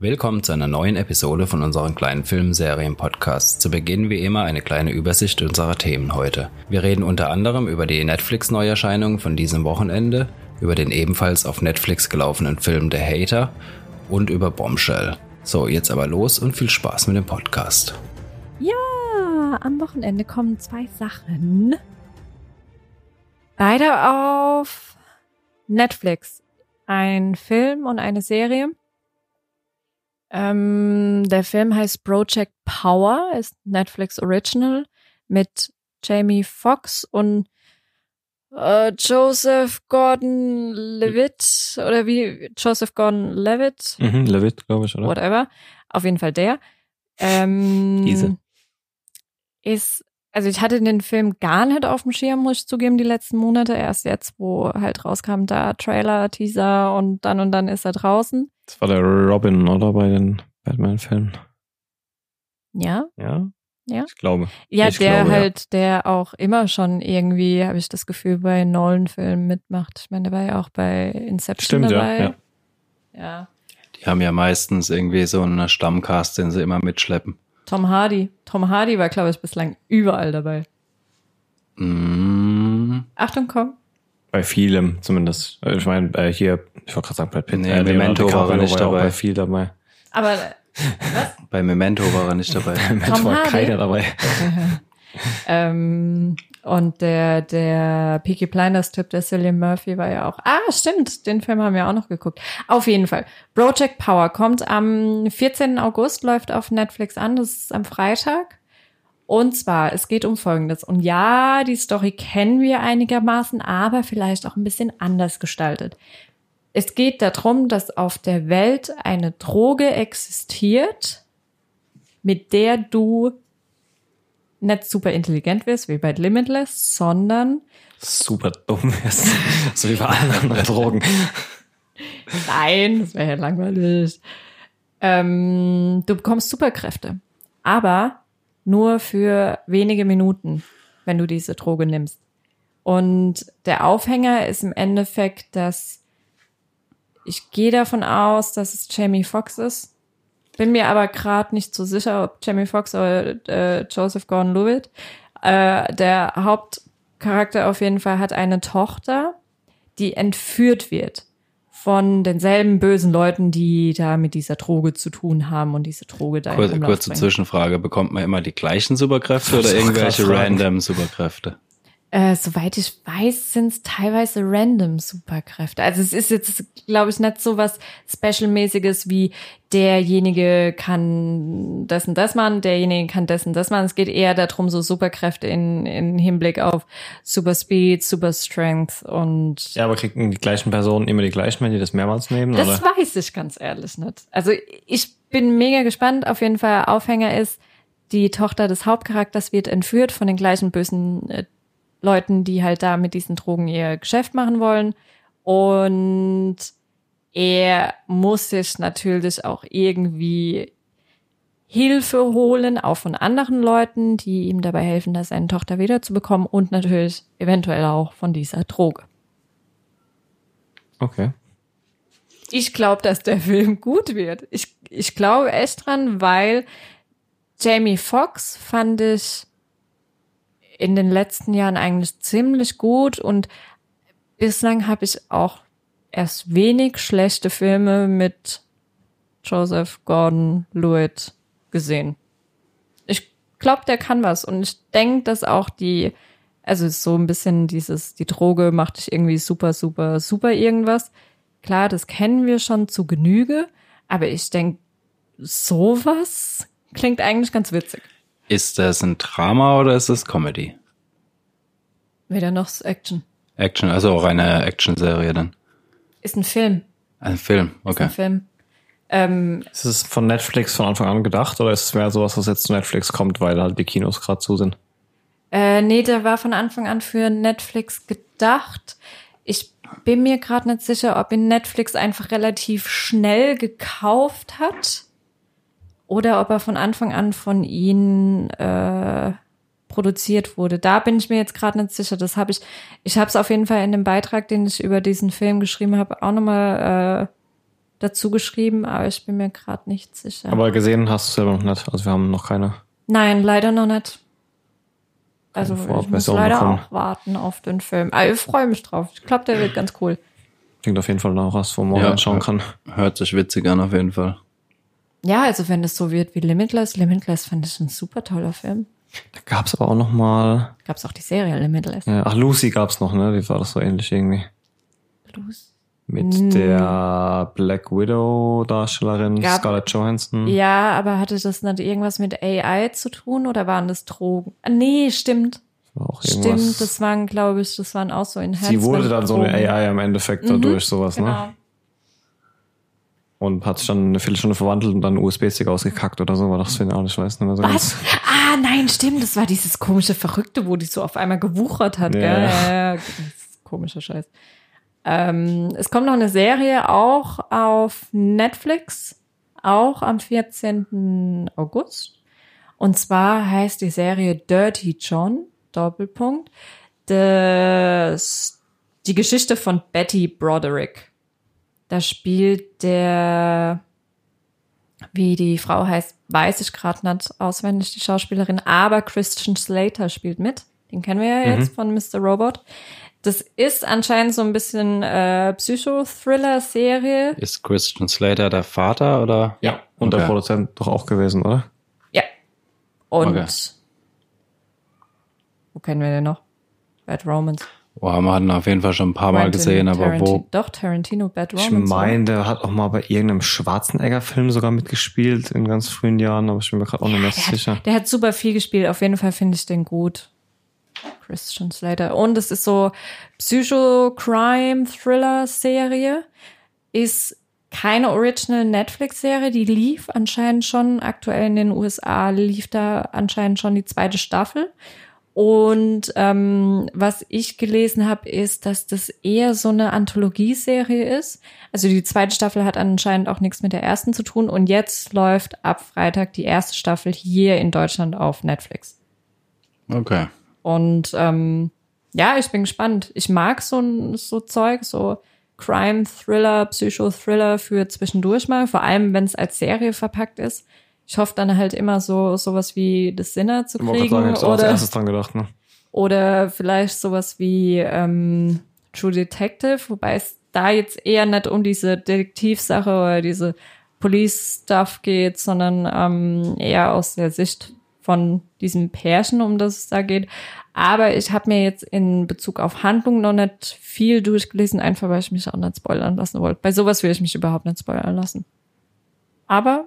Willkommen zu einer neuen Episode von unserem kleinen Filmserien-Podcast. Zu Beginn wie immer eine kleine Übersicht unserer Themen heute. Wir reden unter anderem über die Netflix-Neuerscheinungen von diesem Wochenende, über den ebenfalls auf Netflix gelaufenen Film The Hater und über Bombshell. So, jetzt aber los und viel Spaß mit dem Podcast. Ja, am Wochenende kommen zwei Sachen. Beide auf Netflix. Ein Film und eine Serie. Ähm, der Film heißt Project Power, ist Netflix Original mit Jamie Foxx und äh, Joseph Gordon Levitt oder wie Joseph Gordon Levitt. Mhm, Levitt, glaube ich, oder? Whatever. Auf jeden Fall der. Ähm, Diese. Ist, also ich hatte den Film gar nicht auf dem Schirm, muss ich zugeben, die letzten Monate. Erst jetzt, wo halt rauskam, da Trailer, Teaser und dann und dann ist er draußen. Das war der Robin, oder? Bei den Batman-Filmen. Ja, Ja? Ja. Ich glaube. Ja, Ich der glaube, ja. halt, der auch immer schon irgendwie, habe ich das Gefühl, bei Nolan-Filmen mitmacht. Ich meine, der war ja auch bei Inception Stimmt, ja, dabei. ja. ja. Die haben ja meistens irgendwie so einen Stammcast, den sie immer mitschleppen. Tom Hardy. Tom Hardy war, glaube ich, bislang überall dabei. Mm, Achtung, komm. Bei vielem zumindest. Ich meine, äh, hier, ich wollte gerade sagen, Brad Pitt. Nee, äh, Memento war er nicht dabei. bei viel dabei. Aber bei Memento war er nicht dabei. Mensch, war Hardy? keiner dabei. ähm, und der, der Peaky Blinders Typ, der Cillian Murphy war ja auch. Ah, stimmt, den Film haben wir auch noch geguckt. Auf jeden Fall. Project Power kommt am 14. August, läuft auf Netflix an, das ist am Freitag. Und zwar, es geht um Folgendes. Und ja, die Story kennen wir einigermaßen, aber vielleicht auch ein bisschen anders gestaltet. Es geht darum, dass auf der Welt eine Droge existiert, mit der du nicht super intelligent wirst, wie bei Limitless, sondern Super dumm ist. so wie bei allen anderen Drogen. nein, das wäre ja langweilig. Ähm, du bekommst Superkräfte, aber nur für wenige Minuten, wenn du diese Droge nimmst. Und der Aufhänger ist im Endeffekt, dass ich gehe davon aus, dass es Jamie Foxx ist. Bin mir aber gerade nicht so sicher, ob Jamie Foxx oder äh, Joseph Gordon-Levitt. Äh, der Hauptcharakter auf jeden Fall hat eine Tochter, die entführt wird von denselben bösen Leuten, die da mit dieser Droge zu tun haben und diese Droge da Kur kurze bringen. Zwischenfrage, bekommt man immer die gleichen Superkräfte oder irgendwelche random Superkräfte? Äh, soweit ich weiß, sind es teilweise random Superkräfte. Also es ist jetzt, glaube ich, nicht so was Special-mäßiges wie derjenige kann das und das machen, derjenige kann das und das machen. Es geht eher darum, so Superkräfte in, in Hinblick auf Super Speed, Super Strength und Ja, aber kriegen die gleichen Personen immer die gleichen, wenn die das mehrmals nehmen? Das oder? weiß ich ganz ehrlich nicht. Also ich bin mega gespannt. Auf jeden Fall Aufhänger ist, die Tochter des Hauptcharakters wird entführt von den gleichen bösen äh, Leuten, die halt da mit diesen Drogen ihr Geschäft machen wollen. Und er muss sich natürlich auch irgendwie Hilfe holen, auch von anderen Leuten, die ihm dabei helfen, da seine Tochter wiederzubekommen und natürlich eventuell auch von dieser Droge. Okay. Ich glaube, dass der Film gut wird. Ich, ich glaube echt dran, weil Jamie Foxx fand ich in den letzten Jahren eigentlich ziemlich gut und bislang habe ich auch erst wenig schlechte Filme mit Joseph Gordon-Levitt gesehen. Ich glaube, der kann was und ich denke, dass auch die, also so ein bisschen dieses, die Droge macht dich irgendwie super, super, super irgendwas. Klar, das kennen wir schon zu Genüge, aber ich denke, sowas klingt eigentlich ganz witzig. Ist das ein Drama oder ist das Comedy? Weder noch Action. Action, also auch eine Actionserie dann. Ist ein Film. Ein Film, Ist okay. ein Film. Ähm, Ist es von Netflix von Anfang an gedacht oder ist es mehr sowas, was jetzt zu Netflix kommt, weil halt die Kinos gerade zu sind? Äh, nee, der war von Anfang an für Netflix gedacht. Ich bin mir gerade nicht sicher, ob ihn Netflix einfach relativ schnell gekauft hat oder ob er von Anfang an von ihnen äh, produziert wurde. Da bin ich mir jetzt gerade nicht sicher. Das habe ich. Ich habe es auf jeden Fall in dem Beitrag, den ich über diesen Film geschrieben habe, auch nochmal dazu geschrieben, aber ich bin mir gerade nicht sicher. Aber gesehen hast du selber noch nicht. Also wir haben noch keine. Nein, leider noch nicht. Also Keine ich muss leider bekommen. auch warten auf den Film. Aber ich freue mich drauf. Ich glaube, der wird ganz cool. Klingt auf jeden Fall nach was, wo man Ja. reinschauen kann. Hört sich witzig an auf jeden Fall. Ja, also wenn es so wird wie Limitless. Limitless fand ich ein super toller Film. Da gab's aber auch noch mal. Gab's auch die Serie Limitless. Ja, ach, Lucy gab's noch, ne? Die war das so ähnlich irgendwie. Los. Mit der Black Widow Darstellerin Gab- Scarlett Johansson. Ja, aber hatte das nicht irgendwas mit AI zu tun oder waren das Drogen? Ah, nee, stimmt. Auch irgendwas. Stimmt, das waren, glaube ich, das waren auch so Enhancement. Sie wurde dann so eine Drogen. AI im Endeffekt dadurch sowas, Genau. ne? Und hat sich dann eine Viertelstunde verwandelt und dann einen USB-Stick ausgekackt oder so, war das für ihn auch nicht, weiß nicht mehr so Was? ganz. Ah, nein, stimmt. Das war dieses komische Verrückte, wo die so auf einmal gewuchert hat. Ja. Gell? Ja, ja, komischer Scheiß. Ähm, es kommt noch eine Serie auch auf Netflix, auch am 14. August. Und zwar heißt die Serie Dirty John, Doppelpunkt, das, die Geschichte von Betty Broderick. Da spielt der, wie die Frau heißt, weiß ich gerade nicht auswendig, die Schauspielerin, aber Christian Slater spielt mit. Den kennen wir ja jetzt von Mr. Robot. Das ist anscheinend so ein bisschen äh, Psychothriller-Serie. Ist Christian Slater der Vater oder? Ja. Und der Okay. Produzent doch auch gewesen, oder? Ja. Und Okay. wo kennen wir den noch? Bad Romance. Boah, wir hatten auf jeden Fall schon ein paar Mal gesehen, aber Tarantino- wo? Doch, Tarantino, Bad Ich Romance. oder? meine, der hat auch mal bei irgendeinem Schwarzenegger-Film sogar mitgespielt in ganz frühen Jahren, aber ich bin mir gerade auch nicht mehr der, sicher. hat, der hat super viel gespielt. Auf jeden Fall finde ich den gut. Christian Slater. Und es ist so Psycho-Crime-Thriller-Serie. Ist keine Original Netflix-Serie. Die lief anscheinend schon, aktuell in den USA lief da anscheinend schon die zweite Staffel. Und ähm, was ich gelesen habe, ist, dass das eher so eine Anthologieserie ist. Also die zweite Staffel hat anscheinend auch nichts mit der ersten zu tun. Und jetzt läuft ab Freitag die erste Staffel hier in Deutschland auf Netflix. Okay. Und ähm, ja, ich bin gespannt. Ich mag so, ein- so Zeug, so Crime-Thriller, Psychothriller für zwischendurch mal, vor allem wenn es als Serie verpackt ist. Ich hoffe dann halt immer so sowas wie The Sinner zu kriegen sagen, habe als oder, erstes dran gedacht, ne? oder vielleicht sowas wie ähm, True Detective, wobei es da jetzt eher nicht um diese Detektivsache oder diese Police-Stuff geht, sondern ähm, eher aus der Sicht von diesem Pärchen, um das es da geht. Aber ich habe mir jetzt in Bezug auf Handlung noch nicht viel durchgelesen, einfach weil ich mich auch nicht spoilern lassen wollte. Bei sowas will ich mich überhaupt nicht spoilern lassen. Aber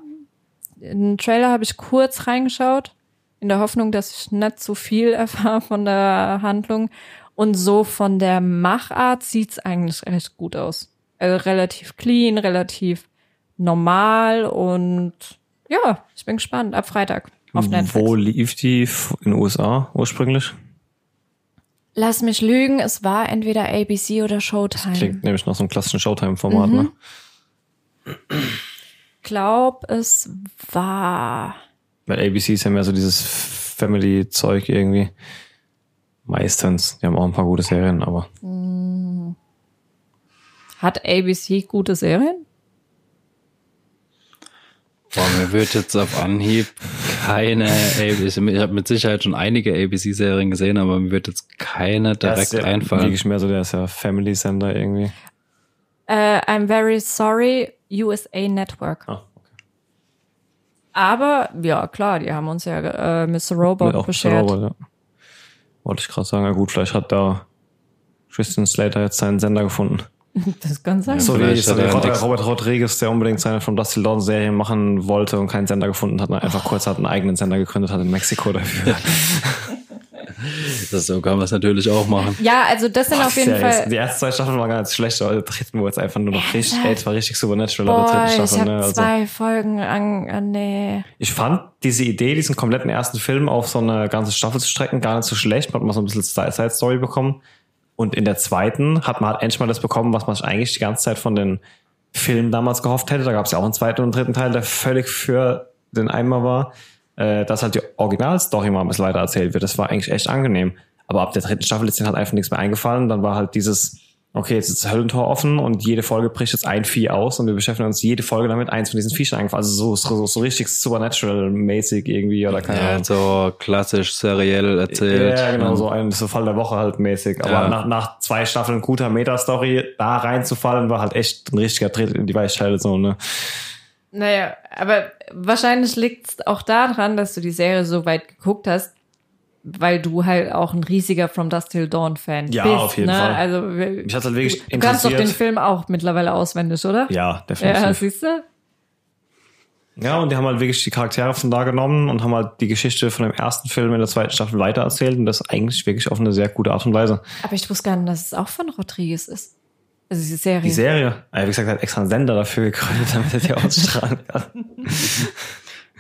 den Trailer habe ich kurz reingeschaut, in der Hoffnung, dass ich nicht zu viel erfahre von der Handlung. Und so von der Machart sieht's eigentlich recht gut aus. Also relativ clean, relativ normal und ja, ich bin gespannt. Ab Freitag auf Netflix. Wo lief die in den USA ursprünglich? Lass mich lügen, es war entweder ABC oder Showtime. Klingt nämlich nach so einem klassischen Showtime-Format, Mhm. ne? Glaub, es war Weil ABC ist ja mehr so dieses Family-Zeug irgendwie. Meistens. Die haben auch ein paar gute Serien, aber hat ABC gute Serien? Boah, mir wird jetzt auf Anhieb keine ABC, ich habe mit Sicherheit schon einige ABC-Serien gesehen, aber mir wird jetzt keine Der direkt ist ja einfallen. Wirklich mehr so, der ist ja Family-Sender irgendwie. Äh, I'm very sorry, USA Network. Ah, okay. Aber ja, klar, die haben uns ja äh, Mr. Robot auch beschert. Robot, ja. Wollte ich gerade sagen, ja gut, vielleicht hat da Christian Slater jetzt seinen Sender gefunden. Das kann sein. So wie, so hat wie er einen Robert, Rodriguez, der unbedingt seine von Dusty Lawrence Serie machen wollte und keinen Sender gefunden hat, und einfach kurz hat einen eigenen Sender gegründet hat in Mexiko dafür. Das, so kann man es natürlich auch machen. Ja, also das sind auf jeden Ja, Fall. Die ersten zwei Staffeln waren gar nicht schlecht, aber der dritten wurde jetzt einfach nur noch richtig, ey, es war richtig Supernatural Boah, der dritten ich Staffel. habe Ne? Also, zwei Folgen an. Äh, nee. ich fand diese Idee, diesen kompletten ersten Film auf so eine ganze Staffel zu strecken, gar nicht so schlecht. Man hat mal so ein bisschen Side-Story bekommen. Und in der zweiten hat man halt endlich mal das bekommen, was man sich eigentlich die ganze Zeit von den Filmen damals gehofft hätte. Da gab es ja auch einen zweiten und dritten Teil, der völlig für den Eimer war. Äh, dass halt die Originalstory mal ein bisschen weiter erzählt wird. Das war eigentlich echt angenehm. Aber ab der dritten Staffel ist denen halt einfach nichts mehr eingefallen. Dann war halt dieses okay, jetzt ist das Höllentor offen und jede Folge bricht jetzt ein Vieh aus und wir beschäftigen uns jede Folge damit, eins von diesen Viechern eingefallen. Also so, so, so richtig Supernatural-mäßig irgendwie oder keine Ja, Ahnung. so klassisch seriell erzählt. Ja, genau, so ein so Fall der Woche halt mäßig. Aber Ja. nach, nach zwei Staffeln guter Meta-Story, da reinzufallen, war halt echt ein richtiger Tritt in die Weichscheide so, ne? Naja, aber wahrscheinlich liegt es auch daran, dass du die Serie so weit geguckt hast, weil du halt auch ein riesiger From Dust Till Dawn Fan Ja, bist. auf jeden ne? Fall. Also Mich hat's halt wirklich du kannst doch den interessiert. Film auch mittlerweile auswendig, oder? Ja, definitiv. Ja, siehst du? Ja, und die haben halt wirklich die Charaktere von da genommen und haben halt die Geschichte von dem ersten Film in der zweiten Staffel weitererzählt und das eigentlich wirklich auf eine sehr gute Art und Weise. Aber ich wusste gar nicht, dass es auch von Rodriguez ist. Also diese Serie. Die Serie, äh, wie gesagt, hat extra einen Sender dafür gegründet, damit er die ausstrahlen kann.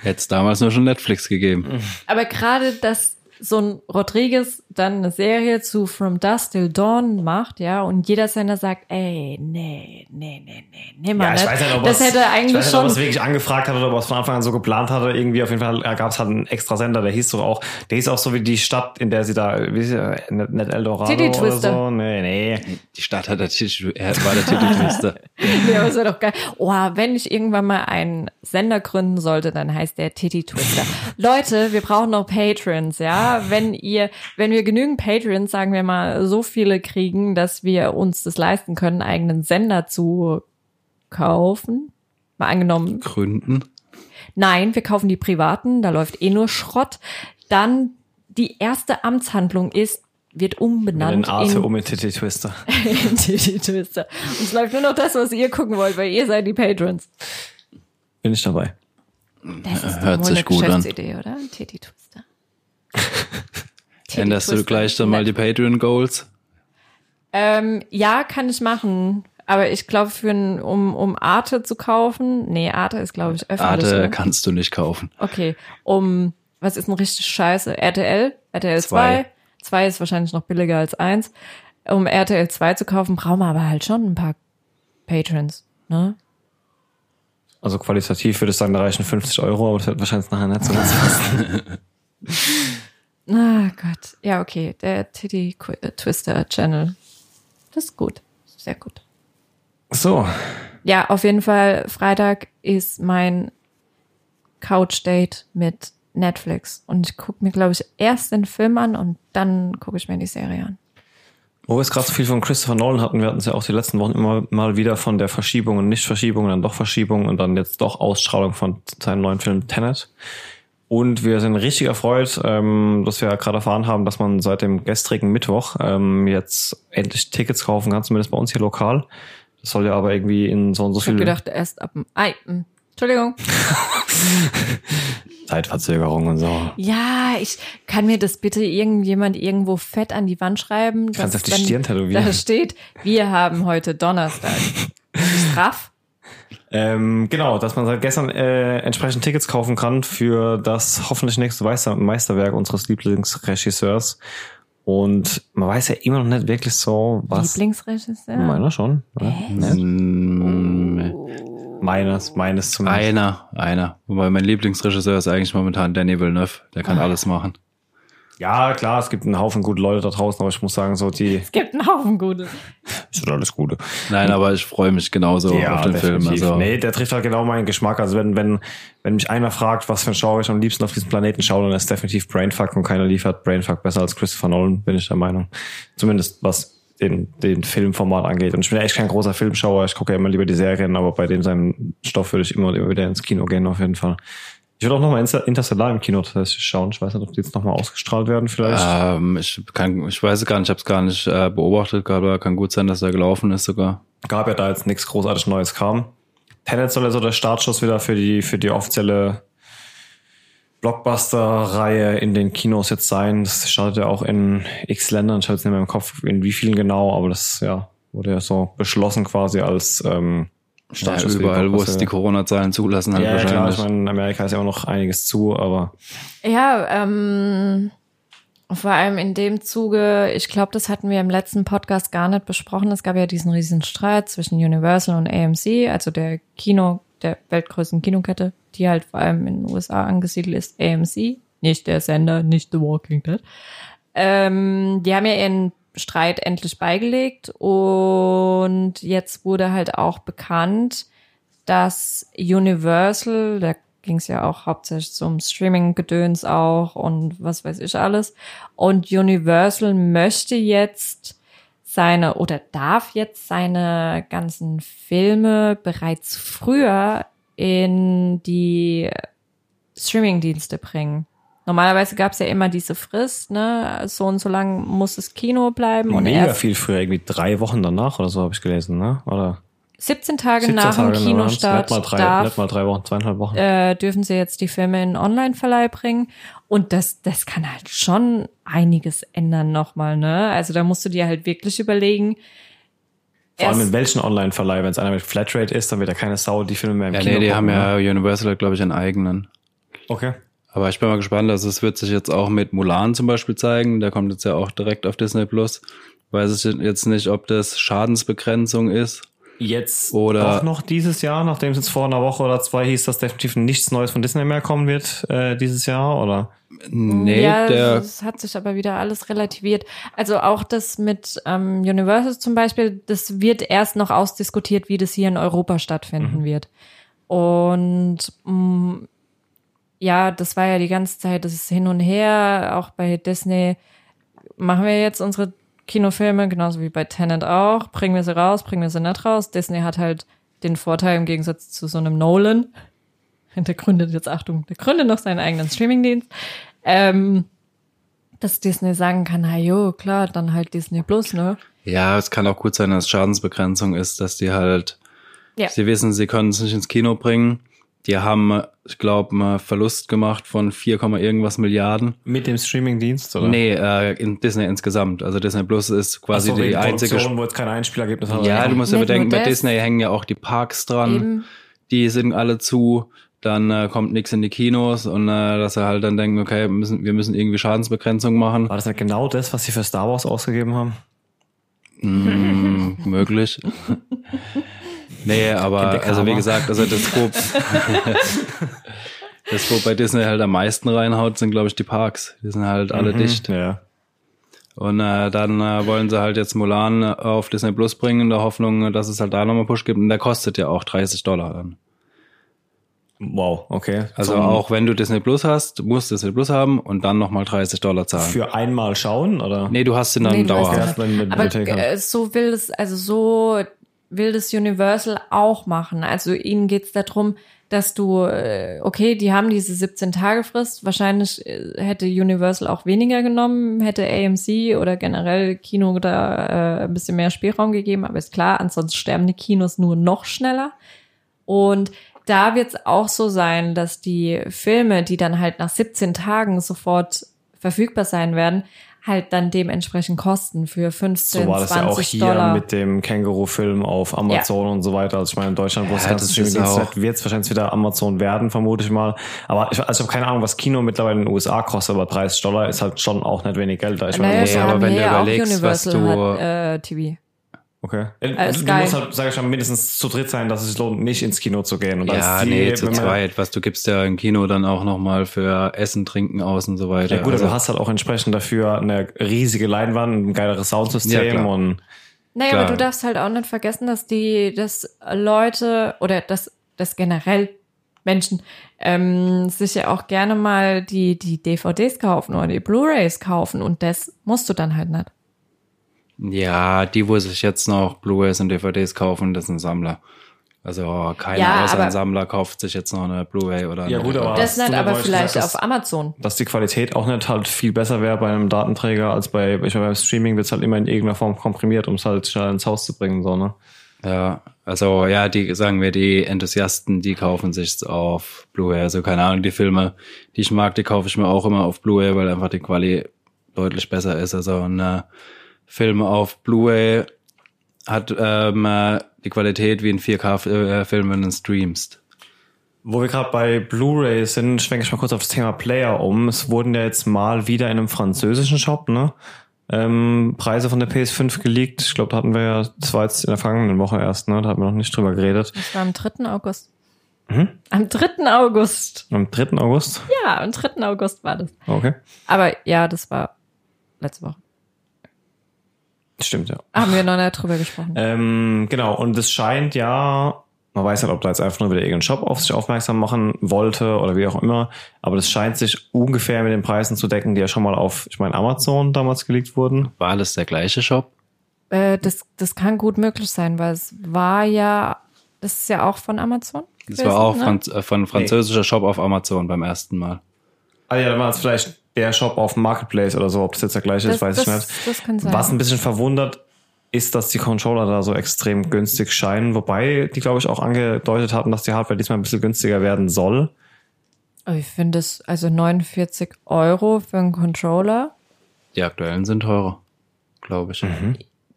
Hätte es damals nur schon Netflix gegeben. Aber gerade, dass so ein Rodriguez dann eine Serie zu From Dusk Till Dawn macht, ja, und jeder Sender sagt, ey, nee, nee, nee, nee, nee, mal Ja, ich nicht. weiß nicht, ob das es- hätte ich eigentlich weiß nicht, ob er es schon. wirklich angefragt hat oder ob er es von Anfang an so geplant hatte. Irgendwie auf jeden Fall gab es halt einen extra Sender, der hieß doch auch, der hieß auch so wie die Stadt, in der sie da, wie sie, nicht, nicht Eldorado Titty oder so. Nee, nee. Die Stadt hat der Titel, war der Titeltwister. Ja, aber ist ja doch geil. Oh, wenn ich irgendwann mal einen Sender gründen sollte, dann heißt der Titty Twister. Leute, wir brauchen noch Patrons, ja. Wenn ihr, wenn wir genügend Patrons, sagen wir mal, so viele kriegen, dass wir uns das leisten können, einen eigenen Sender zu kaufen. Mal angenommen, Gründen. Nein, wir kaufen die privaten, da läuft eh nur Schrott. Dann die erste Amtshandlung ist, wird Den umbenannt für in, um mit Titty Twister. in Titty Twister. Und es läuft nur noch das, was ihr gucken wollt, weil ihr seid die Patrons. Bin ich dabei. Das ist Hört sich eine gut an. Geschäftsidee, oder? Titty Twister. Titty Änderst du gleich dann mal die Patreon Goals? Ähm, ja, kann ich machen. Aber ich glaube, für ein, um, um Arte zu kaufen, nee, Arte ist, glaube ich, öffentlich. Arte oder? kannst du nicht kaufen. Okay, um, was ist denn richtig scheiße? RTL? RTL 2? Zwei. 2 ist wahrscheinlich noch billiger als 1. Um RTL 2 zu kaufen, brauchen wir aber halt schon ein paar Patrons, ne? Also qualitativ würde ich sagen, da reichen 50 Euro, aber das wird wahrscheinlich nachher nicht so ganz passen. Ah Gott. Ja, okay, der Titty äh, Twister Channel. Das ist gut. Sehr gut. So, Ja, auf jeden Fall, Freitag ist mein Couch-Date mit Netflix. Und ich gucke mir, glaube ich, erst den Film an und dann gucke ich mir die Serie an. wo wir es gerade so viel von Christopher Nolan hatten, wir hatten es ja auch die letzten Wochen immer mal wieder von der Verschiebung und Nicht-Verschiebung und dann doch Verschiebung und dann jetzt doch Ausstrahlung von seinem neuen Film Tenet. Und wir sind richtig erfreut, ähm, dass wir gerade erfahren haben, dass man seit dem gestrigen Mittwoch ähm, jetzt endlich Tickets kaufen kann, zumindest bei uns hier lokal. Das soll ja aber irgendwie in so und so Ich habe viel gedacht, erst ab dem... Ei, mm, Entschuldigung. Zeitverzögerung und so. Ja, ich kann mir das bitte irgendjemand irgendwo fett an die Wand schreiben. Kannst auf die Stirn tätowieren. Da steht, wir haben heute Donnerstag. Straff? Ähm, genau, dass man seit gestern äh, entsprechend Tickets kaufen kann für das hoffentlich nächste Meister Meisterwerk unseres Lieblingsregisseurs. Und man weiß ja immer noch nicht wirklich so, was. Lieblingsregisseur? Meiner schon. Ne? Mm, Meines, meines zumindest. Einer, einer. Wobei mein Lieblingsregisseur ist eigentlich momentan Danny Villeneuve. Der kann alles machen. Ja, klar, es gibt einen Haufen gute Leute da draußen, aber ich muss sagen, so die Es gibt einen Haufen gute. ist schon alles Gute. Nein, aber ich freue mich genauso auf den Film. definitiv. Also, Nee, der trifft halt genau meinen Geschmack. Also wenn, wenn, wenn mich einer fragt, was für ein Genre ich am liebsten auf diesem Planeten schaue, dann ist definitiv Brainfuck und keiner liefert Brainfuck besser als Christopher Nolan, bin ich der Meinung. Zumindest was den, den Filmformat angeht. Und ich bin ja echt kein großer Filmschauer. Ich gucke ja immer lieber die Serien, aber bei dem seinem Stoff würde ich immer, immer wieder ins Kino gehen, auf jeden Fall. Ich würde auch nochmal Interstellar im Kino tatsächlich schauen. Ich weiß nicht, ob die jetzt nochmal ausgestrahlt werden vielleicht. ähm, ich, kann, ich weiß es gar nicht, ich habe es gar nicht äh, beobachtet, aber kann gut sein, dass er gelaufen ist sogar. gab ja da jetzt nichts großartig Neues kam. Tenet soll ja so der Startschuss wieder für die, für die offizielle Blockbuster-Reihe in den Kinos jetzt sein. Das startet ja auch in x Ländern. Ich habe jetzt nicht mehr im Kopf, in wie vielen genau, aber das ja, wurde ja so beschlossen quasi als ähm, Ja, überall, wo es die Corona-Zahlen zulassen, halt Ja, ja, klar, wahrscheinlich. ich meine, in Amerika ist ja auch noch einiges zu, aber Ja, ähm, vor allem in dem Zuge, ich glaube, das hatten wir im letzten Podcast gar nicht besprochen. Es gab ja diesen riesen Streit zwischen Universal und AMC, also der Kino, der weltgrößten Kinokette, die halt vor allem in den USA angesiedelt ist, AMC, nicht der Sender, nicht The Walking Dead. Ähm, die haben ja ihren Streit endlich beigelegt und jetzt wurde halt auch bekannt, dass Universal, da ging es ja auch hauptsächlich zum Streaming-Gedöns auch und was weiß ich alles. Und Universal möchte jetzt seine oder darf jetzt seine ganzen Filme bereits früher in die Streaming-Dienste bringen. Normalerweise gab es ja immer diese Frist, ne? So und so lang muss das Kino bleiben. Und Mega erst viel früher, irgendwie drei Wochen danach oder so habe ich gelesen, ne? Oder 17 Tage 17 nach dem Tage Kinostart Nicht mal drei, darf, mal drei Wochen, zweieinhalb Wochen. äh, dürfen sie jetzt die Filme in Online-Verleih bringen. Und das, das kann halt schon einiges ändern nochmal, ne? Also da musst du dir halt wirklich überlegen. Vor allem in welchen Online-Verleih, wenn es einer mit Flatrate ist, dann wird ja keine Sau die Filme mehr im Ja, Kino nee, die haben ja ne? Universal, glaube ich, einen eigenen. Okay. Aber ich bin mal gespannt, also es wird sich jetzt auch mit Mulan zum Beispiel zeigen. Der kommt jetzt ja auch direkt auf Disney Plus. Weiß ich jetzt nicht, ob das Schadensbegrenzung ist. Jetzt Oder- doch noch dieses Jahr, nachdem es jetzt vor einer Woche oder zwei hieß, dass definitiv nichts Neues von Disney mehr kommen wird äh, dieses Jahr, oder? Nee, ja, der, es hat sich aber wieder alles relativiert. Also auch das mit ähm, Universal zum Beispiel, das wird erst noch ausdiskutiert, wie das hier in Europa stattfinden Mhm. wird. Und mh, ja, das war ja die ganze Zeit das ist hin und her, auch bei Disney machen wir jetzt unsere Kinofilme, genauso wie bei Tenet auch, bringen wir sie raus, bringen wir sie nicht raus. Disney hat halt den Vorteil im Gegensatz zu so einem Nolan, der gründet jetzt, Achtung, der gründet noch seinen eigenen Streamingdienst, ähm, dass Disney sagen kann, na jo, klar, dann halt Disney Plus, ne? ja, es kann auch gut sein, dass Schadensbegrenzung ist, dass die halt, Ja. sie wissen, sie können es nicht ins Kino bringen. Die haben, ich glaube, einen Verlust gemacht von 4, Komma irgendwas Milliarden. Mit dem Streamingdienst, oder? Nee, äh, in Disney insgesamt. Also Disney Plus ist quasi Ach so, die einzige. Produktion, wo jetzt kein Einspielergebnis hat. Ja, du musst ja bedenken, bei. Disney hängen ja auch die Parks dran. Eben. Die sind alle zu. Dann äh, kommt nichts in die Kinos und äh, dass sie halt dann denken, okay, wir müssen, wir müssen irgendwie Schadensbegrenzung machen. War das nicht genau das, was sie für Star Wars ausgegeben haben? Mm, möglich. nee, aber also wie gesagt, also das wo, das wo bei Disney halt am meisten reinhaut, sind glaube ich die Parks. Die sind halt alle dicht. Ja. Und äh, dann äh, wollen sie halt jetzt Mulan äh, auf Disney Plus bringen in der Hoffnung, dass es halt da nochmal Push gibt. Und der kostet ja auch 30 Dollar dann. Wow, okay. Also Zum- auch wenn du Disney Plus hast, musst du Disney Plus haben und dann nochmal 30 Dollar zahlen. Für einmal schauen, oder? nee, du hast ihn dann Nee, dauerhaft. Aber äh, so will es, also so will das Universal auch machen. Also ihnen geht's darum, dass du, äh, okay, die haben diese 17-Tage-Frist. Wahrscheinlich äh, hätte Universal auch weniger genommen, hätte AMC oder generell Kino da äh, ein bisschen mehr Spielraum gegeben. Aber ist klar, ansonsten sterben die Kinos nur noch schneller. Und da wird es auch so sein, dass die Filme, die dann halt nach 17 Tagen sofort verfügbar sein werden, halt dann dementsprechend kosten für 15, So war das 20 ja auch hier Dollar. mit dem Känguru-Film auf Amazon und so weiter. Also ich meine, in Deutschland, wo es Ja, ganz das Streaming ist auch- ist, wird es wahrscheinlich wieder Amazon werden, vermute ich mal. Aber ich, also ich habe keine Ahnung, was Kino mittlerweile in den USA kostet, aber 30 Dollar ist halt schon auch nicht wenig Geld da. Ich meine, naja, wir halt- aber wenn du ja überlegst, was Universal du- hat äh, TV. Okay. Äh, Äh, du musst halt, sag ich mal, mindestens zu dritt sein, dass es sich lohnt, nicht ins Kino zu gehen. Und Ja, die, nee, zu zweit. Was du gibst ja im Kino dann auch nochmal für Essen, Trinken aus und so weiter. Ja gut, also, aber du hast halt auch entsprechend dafür eine riesige Leinwand, ein geileres Soundsystem Ja, und Naja, Klar. aber du darfst halt auch nicht vergessen, dass die, dass Leute oder dass, dass generell Menschen ähm, sich ja auch gerne mal die, die DVDs kaufen oder die Blu-Rays kaufen und das musst du dann halt nicht. Ja, die, wo sich jetzt noch Blu-rays und DVDs kaufen, das sind Sammler. Also keiner Ja, außer ein Sammler kauft sich jetzt noch eine Blu-ray oder Ja, eine gut, aber-. Das nicht, aber vielleicht gesagt auf Amazon. dass die Qualität auch nicht halt viel besser wäre bei einem Datenträger als bei, ich meine, beim Streaming wird es halt immer in irgendeiner Form komprimiert, um es halt schnell ins Haus zu bringen, so, ne? Ja, also ja, die sagen wir, die Enthusiasten, die kaufen sich auf Blu-ray. Also keine Ahnung, die Filme, die ich mag, die kaufe ich mir auch immer auf Blu-ray, weil einfach die Quali deutlich besser ist. Also ein äh, Film auf Blu-ray hat ähm, äh, die Qualität wie ein 4K-Film, wenn du ihn streamst. Wo wir gerade bei Blu-ray sind, schwenke ich mal kurz auf das Thema Player um. Es wurden ja jetzt mal wieder in einem französischen Shop, ne? Ähm, Preise von der PS5 geleakt. Ich glaube, da hatten wir ja, das war jetzt in der vergangenen Woche erst, ne? Da hatten wir noch nicht drüber geredet. Das war am 3. August. Mhm. Am 3. August. Am 3. August. Ja, am 3. August war das. Okay. Aber ja, das war letzte Woche. Stimmt, ja. Haben wir noch nicht drüber gesprochen. Ähm, genau, und es scheint ja, man weiß nicht, ob da jetzt einfach nur wieder irgendein Shop auf sich aufmerksam machen wollte oder wie auch immer, aber das scheint sich ungefähr mit den Preisen zu decken, die ja schon mal auf, ich meine, Amazon damals gelegt wurden. War alles der gleiche Shop? Äh, das, das kann gut möglich sein, weil es war ja, das ist ja auch von Amazon. Das gewesen, war auch ne? Franz äh, von französischer Shop auf Amazon beim ersten Mal. Ah ja, dann war es vielleicht der Shop auf dem Marketplace oder so, ob das jetzt der gleiche Das, ist, weiß das, ich nicht. das kann sein. Was ein bisschen verwundert, ist, dass die Controller da so extrem günstig scheinen, wobei die, glaube ich, auch angedeutet hatten, dass die Hardware diesmal ein bisschen günstiger werden soll. Aber ich finde es, also 49 Euro für einen Controller. Die aktuellen sind teurer, glaube ich.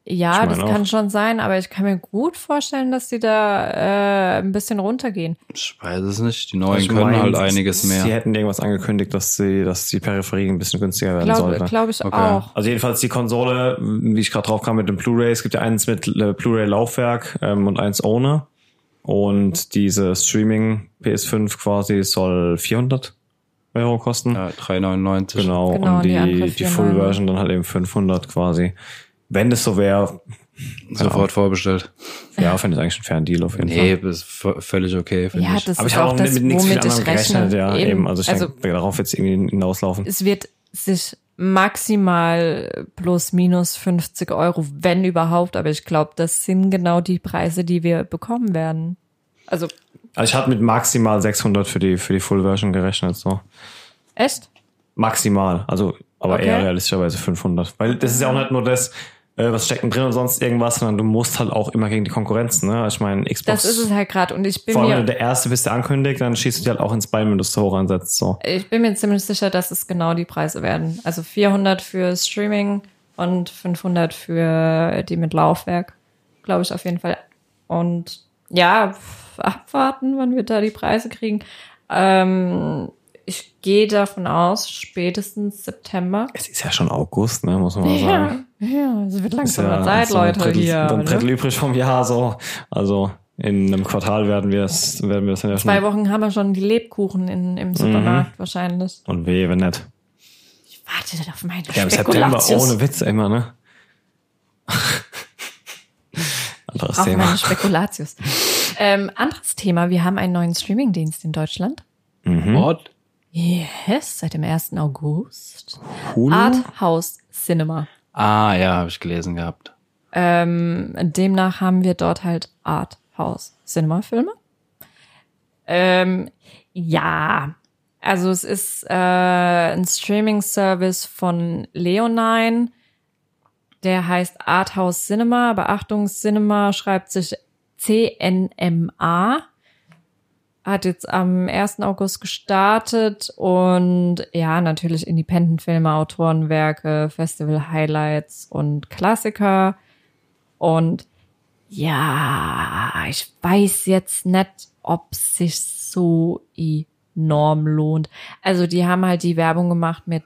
Ja, Ich das meine kann auch. schon sein, aber ich kann mir gut vorstellen, dass die da äh, ein bisschen runtergehen. Ich weiß es nicht. Die neuen Ich können meine, halt einiges Sie mehr. hätten irgendwas angekündigt, dass sie, dass die Peripherie ein bisschen günstiger werden Glaube sollte. glaub ich Okay. auch. Also jedenfalls die Konsole, wie ich gerade drauf kam mit dem Blu-ray, es gibt ja eins mit äh, Blu-ray-Laufwerk ähm, und eins ohne. Und diese Streaming PS5 quasi soll 400 Euro kosten. Ja, 3,99. Genau, Genau, und die die, Full 4,99. Version dann halt eben 500 quasi. Wenn das so wäre, Sofort vorbestellt. ja, finde ich eigentlich ein fairen Deal auf jeden Nee, Fall. ist v- völlig okay, finde Ja, ich. das Aber ist ich habe auch auch das, mit nichts viel anderem rechne. gerechnet, ja, eben. Also ich also denke, darauf wird es irgendwie hinauslaufen. es wird sich maximal plus minus 50 Euro, wenn überhaupt, aber ich glaube, das sind genau die Preise, die wir bekommen werden. Also, Also ich hatte mit maximal 600 für die, für die Full Version gerechnet, so. echt? Maximal, also, aber Okay. eher realistischerweise 500. Weil das ist ja auch nicht nur das, äh, was steckt denn drin und sonst irgendwas, sondern du musst halt auch immer gegen die Konkurrenz, ne? Ich meine, Xbox, Das ist es halt gerade und ich bin vor allem wenn mir du der Erste bist, der ankündigt, dann schießt du dir halt auch ins Bein, wenn du es zu hoch ansetzt, so. ich bin mir ziemlich sicher, dass es genau die Preise werden. Also 400 für Streaming und 500 für die mit Laufwerk, glaube ich auf jeden Fall. Und ja, abwarten, wann wir da die Preise kriegen. Ähm, ich gehe davon aus, spätestens September. Es ist ja schon August, ne, muss man mal sagen. Ja, ja, es wird langsam ja Zeit, so Leute, Drittel, hier. Ein Drittel Ne? übrig vom Jahr, so. Also, in einem Quartal werden wir es, werden wir es dann ja schon. Zwei Wochen haben wir schon die Lebkuchen in, im Supermarkt wahrscheinlich. Und wehe, wenn nicht. Ich warte auf meine Ja, im September ohne Witz immer, ne? Anderes Auf Thema. Spekulatius. ähm, anderes Thema. Wir haben einen neuen Streamingdienst in Deutschland. Mhm. What? Yes, seit dem 1. August. Hulu? Art House Cinema. Ah, ja, habe ich gelesen gehabt. Ähm, demnach haben wir dort halt Art House Cinema Filme. Ähm, ja, also es ist äh, ein Streaming Service von Leonine. Der heißt Art House Cinema. Aber Achtung, Cinema schreibt sich CNMA. Hat jetzt am 1. August gestartet und ja, natürlich Independent-Filme, Autorenwerke, Festival-Highlights und Klassiker. Und ja, ich weiß jetzt nicht, ob sich so enorm lohnt. Also die haben halt die Werbung gemacht mit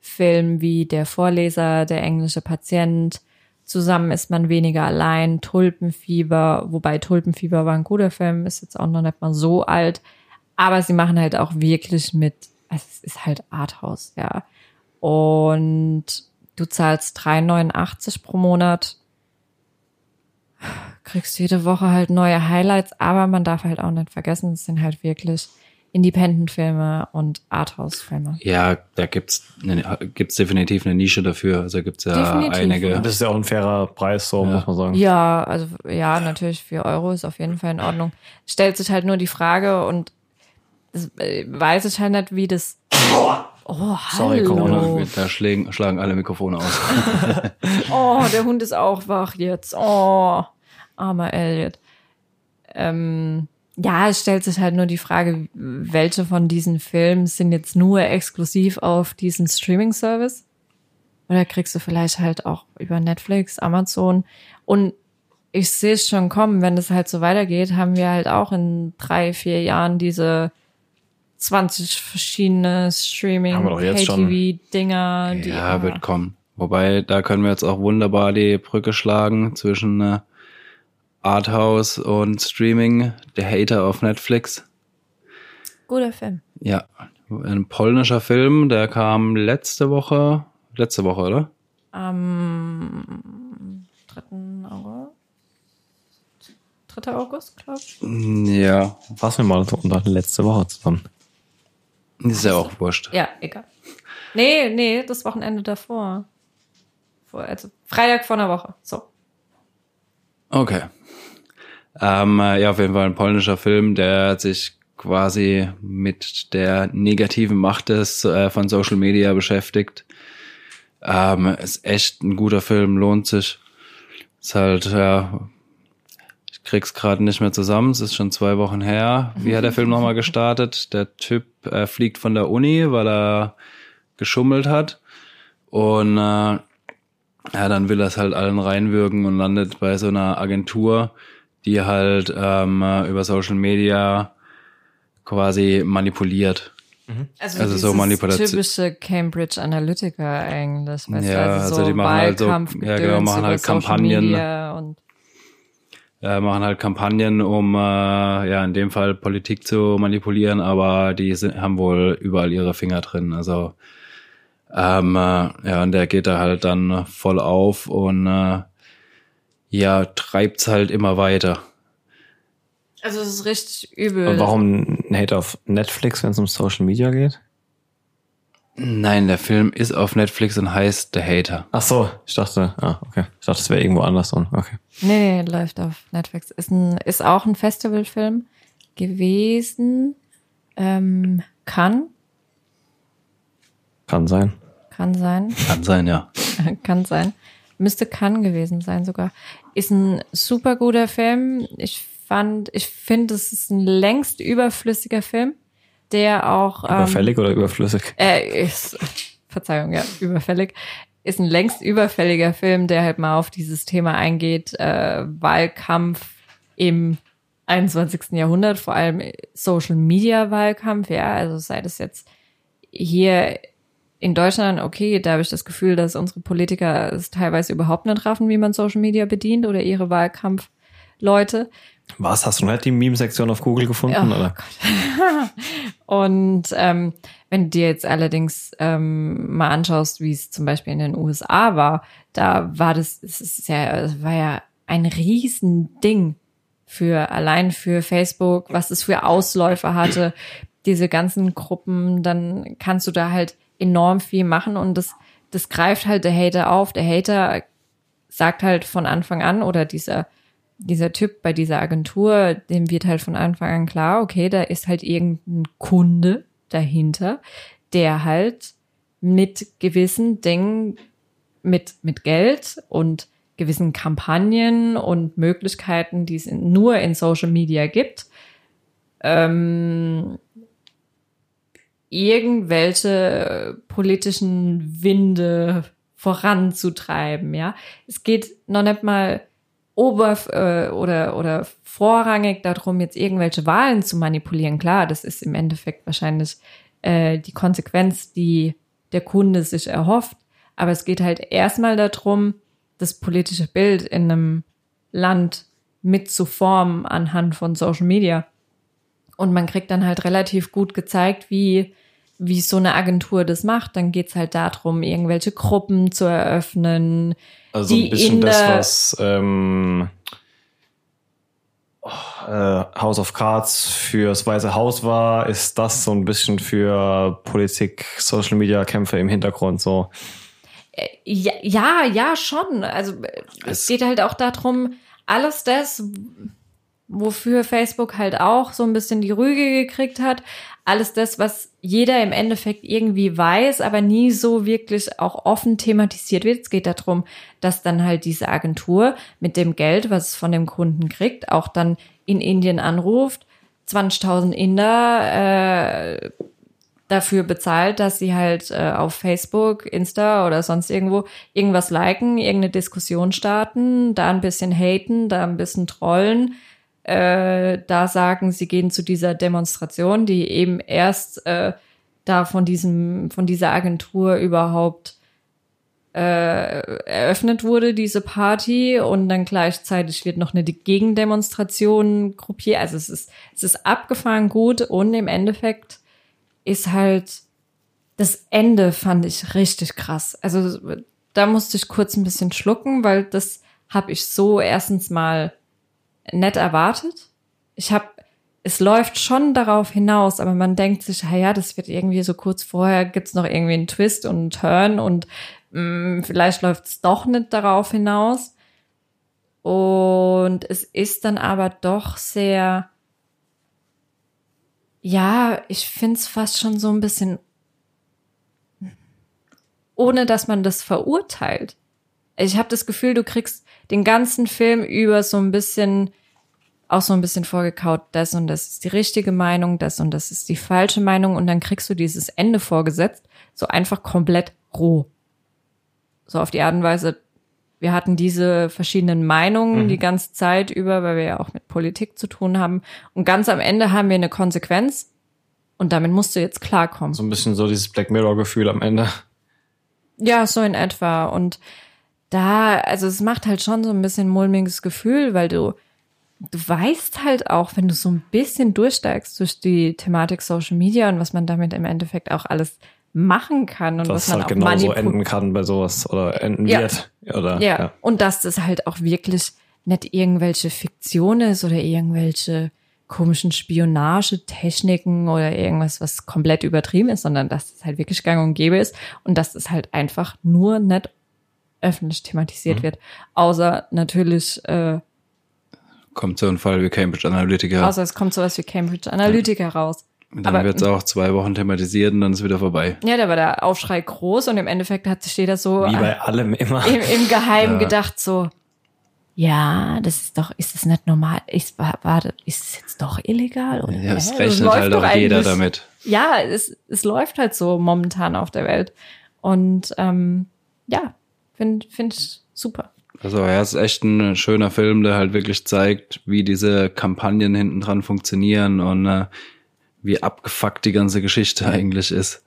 Filmen wie Der Vorleser, Der englische Patient, Zusammen ist man weniger allein, Tulpenfieber, wobei Tulpenfieber war ein guter Film, ist jetzt auch noch nicht mal so alt. Aber sie machen halt auch wirklich mit, also es ist halt Arthouse, ja. Und du zahlst 3,89 pro Monat kriegst jede Woche halt neue Highlights, aber man darf halt auch nicht vergessen, es sind halt wirklich Independent-Filme und Arthouse-Filme. Ja, da gibt's, eine, gibt's definitiv eine Nische dafür. Also gibt's ja Definitiv, einige. ja. Das ist ja auch ein fairer Preis, so muss man sagen. Ja, also ja, natürlich 4 Euro ist auf jeden Fall in Ordnung. Stellt sich halt nur die Frage und das, äh, weiß ich halt nicht, wie das. Oh, Sorry. Corona. Da schlagen, schlagen alle Mikrofone aus. Oh, der Hund ist auch wach jetzt. Oh, armer Elliot. Ähm, ja, es stellt sich halt nur die Frage, welche von diesen Filmen sind jetzt nur exklusiv auf diesen Streaming-Service? Oder kriegst du vielleicht halt auch über Netflix, Amazon? Und ich sehe es schon kommen, wenn das halt so weitergeht, haben wir halt auch in drei, vier Jahren diese 20 verschiedene Streaming, Haben wir doch jetzt schon. Pay-TV-Dinger. die ja, wird kommen. Wobei, da können wir jetzt auch wunderbar die Brücke schlagen zwischen äh, Arthouse und Streaming, The Hater auf Netflix. Guter Film. Ja, ein polnischer Film, der kam letzte Woche, letzte Woche, oder? Am 3. August. 3. August, glaube ich. Mm, ja. Fassen wir mal so unter letzte Woche zusammen. Ist ja auch wurscht. Ja, egal. Nee, nee, das Wochenende davor. Vor, also Freitag vor einer Woche. So. Okay. Ähm, äh, ja, auf jeden Fall ein polnischer Film, der sich quasi mit der negativen Macht des äh, von Social Media beschäftigt. Ähm, ist echt ein guter Film, lohnt sich. Ist halt, ja, ich krieg's gerade nicht mehr zusammen, es ist schon zwei Wochen her. Wie hat der Film nochmal gestartet? Der Typ äh, fliegt von der Uni, weil er geschummelt hat. Und äh, ja, dann will es halt allen reinwürgen und landet bei so einer Agentur, die halt ähm, über Social Media quasi manipuliert. Also, Also so dieses Manipulation- typische Cambridge Analytica eigentlich. Weißt Ja, du? also, also so die machen halt so- ja, genau, machen halt Social Kampagnen. Media Und Äh, machen halt Kampagnen, um äh, ja in dem Fall Politik zu manipulieren, aber die sind, haben wohl überall ihre Finger drin. Also ähm, äh, ja, und der geht da halt dann voll auf und äh, ja, treibt's halt immer weiter. also es ist richtig übel. Und warum ein Hate auf Netflix, wenn es um Social Media geht? Nein, der Film ist auf Netflix und heißt The Hater. Ach so, ich dachte, ah, okay. Ich dachte, es wäre irgendwo anders. Und, okay. Nee, nee, läuft auf Netflix. Ist, ein, ist auch ein Festivalfilm gewesen. Ähm, kann, Kann sein. Kann sein. Kann sein, ja. kann sein. Müsste kann gewesen sein sogar. Ist ein super guter Film. Ich fand, ich finde, es ist ein längst überflüssiger Film, der auch ähm, Überfällig oder überflüssig? äh, ist, Verzeihung, ja, überfällig. Ist ein längst überfälliger Film, der halt mal auf dieses Thema eingeht, äh, Wahlkampf im 21. Jahrhundert, vor allem Social Media Wahlkampf, ja, also sei das jetzt hier in Deutschland, okay, da habe ich das Gefühl, dass unsere Politiker es teilweise überhaupt nicht raffen, wie man Social Media bedient oder ihre Wahlkampfleute. Was, hast du nicht die Meme-Sektion auf Google gefunden? Oh oder? Und ähm, wenn du dir jetzt allerdings ähm, mal anschaust, wie es zum Beispiel in den USA war, da war das, es ist ja, es war ja ein Riesending für allein für Facebook, was es für Ausläufer hatte, diese ganzen Gruppen, dann kannst du da halt enorm viel machen und das, das greift halt der Hater auf. Der Hater sagt halt von Anfang an oder dieser dieser Typ bei dieser Agentur, dem wird halt von Anfang an klar, okay, da ist halt irgendein Kunde dahinter, der halt mit gewissen Dingen, mit, mit Geld und gewissen Kampagnen und Möglichkeiten, die es nur in Social Media gibt, ähm, irgendwelche politischen Winde voranzutreiben, ja. Es geht noch nicht mal oberf äh, oder oder vorrangig darum, jetzt irgendwelche Wahlen zu manipulieren. Klar, das ist im Endeffekt wahrscheinlich äh, die Konsequenz, die der Kunde sich erhofft. Aber es geht halt erstmal darum, das politische Bild in einem Land mitzuformen anhand von Social Media. Und man kriegt dann halt relativ gut gezeigt, wie, wie so eine Agentur das macht. Dann geht's halt darum, irgendwelche Gruppen zu eröffnen. Also ein bisschen das, was ähm, oh, äh, House of Cards fürs Weiße Haus war, ist das so ein bisschen für Politik, Social Media Kämpfe im Hintergrund so. Ja, ja, ja, schon. Also äh, es Es- geht halt auch darum, alles das, wofür Facebook halt auch so ein bisschen die Rüge gekriegt hat, alles das, was jeder im Endeffekt irgendwie weiß, aber nie so wirklich auch offen thematisiert wird. Es geht darum, dass dann halt diese Agentur mit dem Geld, was es von dem Kunden kriegt, auch dann in Indien anruft, 20.000 Inder äh, dafür bezahlt, dass sie halt äh, auf Facebook, Insta oder sonst irgendwo irgendwas liken, irgendeine Diskussion starten, da ein bisschen haten, da ein bisschen trollen, äh, da sagen, sie gehen zu dieser Demonstration, die eben erst äh, da von diesem, von dieser Agentur überhaupt äh, eröffnet wurde, diese Party, und dann gleichzeitig wird noch eine Gegendemonstration gruppiert. Also es ist, es ist abgefahren gut und im Endeffekt ist halt das Ende fand ich richtig krass. Also da musste ich kurz ein bisschen schlucken, weil das habe ich so erstens mal nett erwartet. Ich habe, es läuft schon darauf hinaus, aber man denkt sich, ja, das wird irgendwie so kurz vorher, gibt's noch irgendwie einen Twist und einen Turn und mh, vielleicht läuft's doch nicht darauf hinaus. Und es ist dann aber doch sehr, ja, ich find's fast schon so ein bisschen, ohne dass man das verurteilt. Ich habe das Gefühl, du kriegst den ganzen Film über so ein bisschen, auch so ein bisschen vorgekaut, das und das ist die richtige Meinung, das und das ist die falsche Meinung und dann kriegst du dieses Ende vorgesetzt, so einfach komplett roh. So auf die Art und Weise, wir hatten diese verschiedenen Meinungen Mhm. die ganze Zeit über, weil wir ja auch mit Politik zu tun haben. Und ganz am Ende haben wir eine Konsequenz und damit musst du jetzt klarkommen. So ein bisschen so dieses Black Mirror-Gefühl am Ende. Ja, so in etwa. Und da, also es macht halt schon so ein bisschen mulmiges Gefühl, weil du, du weißt halt auch, wenn du so ein bisschen durchsteigst durch die Thematik Social Media und was man damit im Endeffekt auch alles machen kann und Dass was man halt auch genauso enden kann bei sowas oder enden Ja. wird. Oder, Ja. und dass das halt auch wirklich nicht irgendwelche Fiktion ist oder irgendwelche komischen Spionagetechniken oder irgendwas, was komplett übertrieben ist, sondern dass es halt wirklich gang und gäbe ist und dass es halt einfach nur nicht öffentlich thematisiert wird. Außer natürlich, äh, Kommt so ein Fall wie Cambridge Analytica. außer es kommt sowas wie Cambridge Analytica raus. Und dann wird es auch zwei Wochen thematisiert und dann ist wieder vorbei. Ja, da war der Aufschrei groß und im Endeffekt hat sich jeder so Wie äh, bei allem immer. im, im Geheimen Ja. gedacht so, ja, das ist doch, ist das nicht normal? Ist, wa- warte, ist es jetzt doch illegal? Oder? Ja, es rechnet läuft halt doch auch jeder damit. Ja, es, es läuft halt so momentan auf der Welt. Und ähm, ja, finde find ich super. Also ja, es ist echt ein schöner Film, der halt wirklich zeigt, wie diese Kampagnen hinten dran funktionieren und äh, wie abgefuckt die ganze Geschichte eigentlich ist.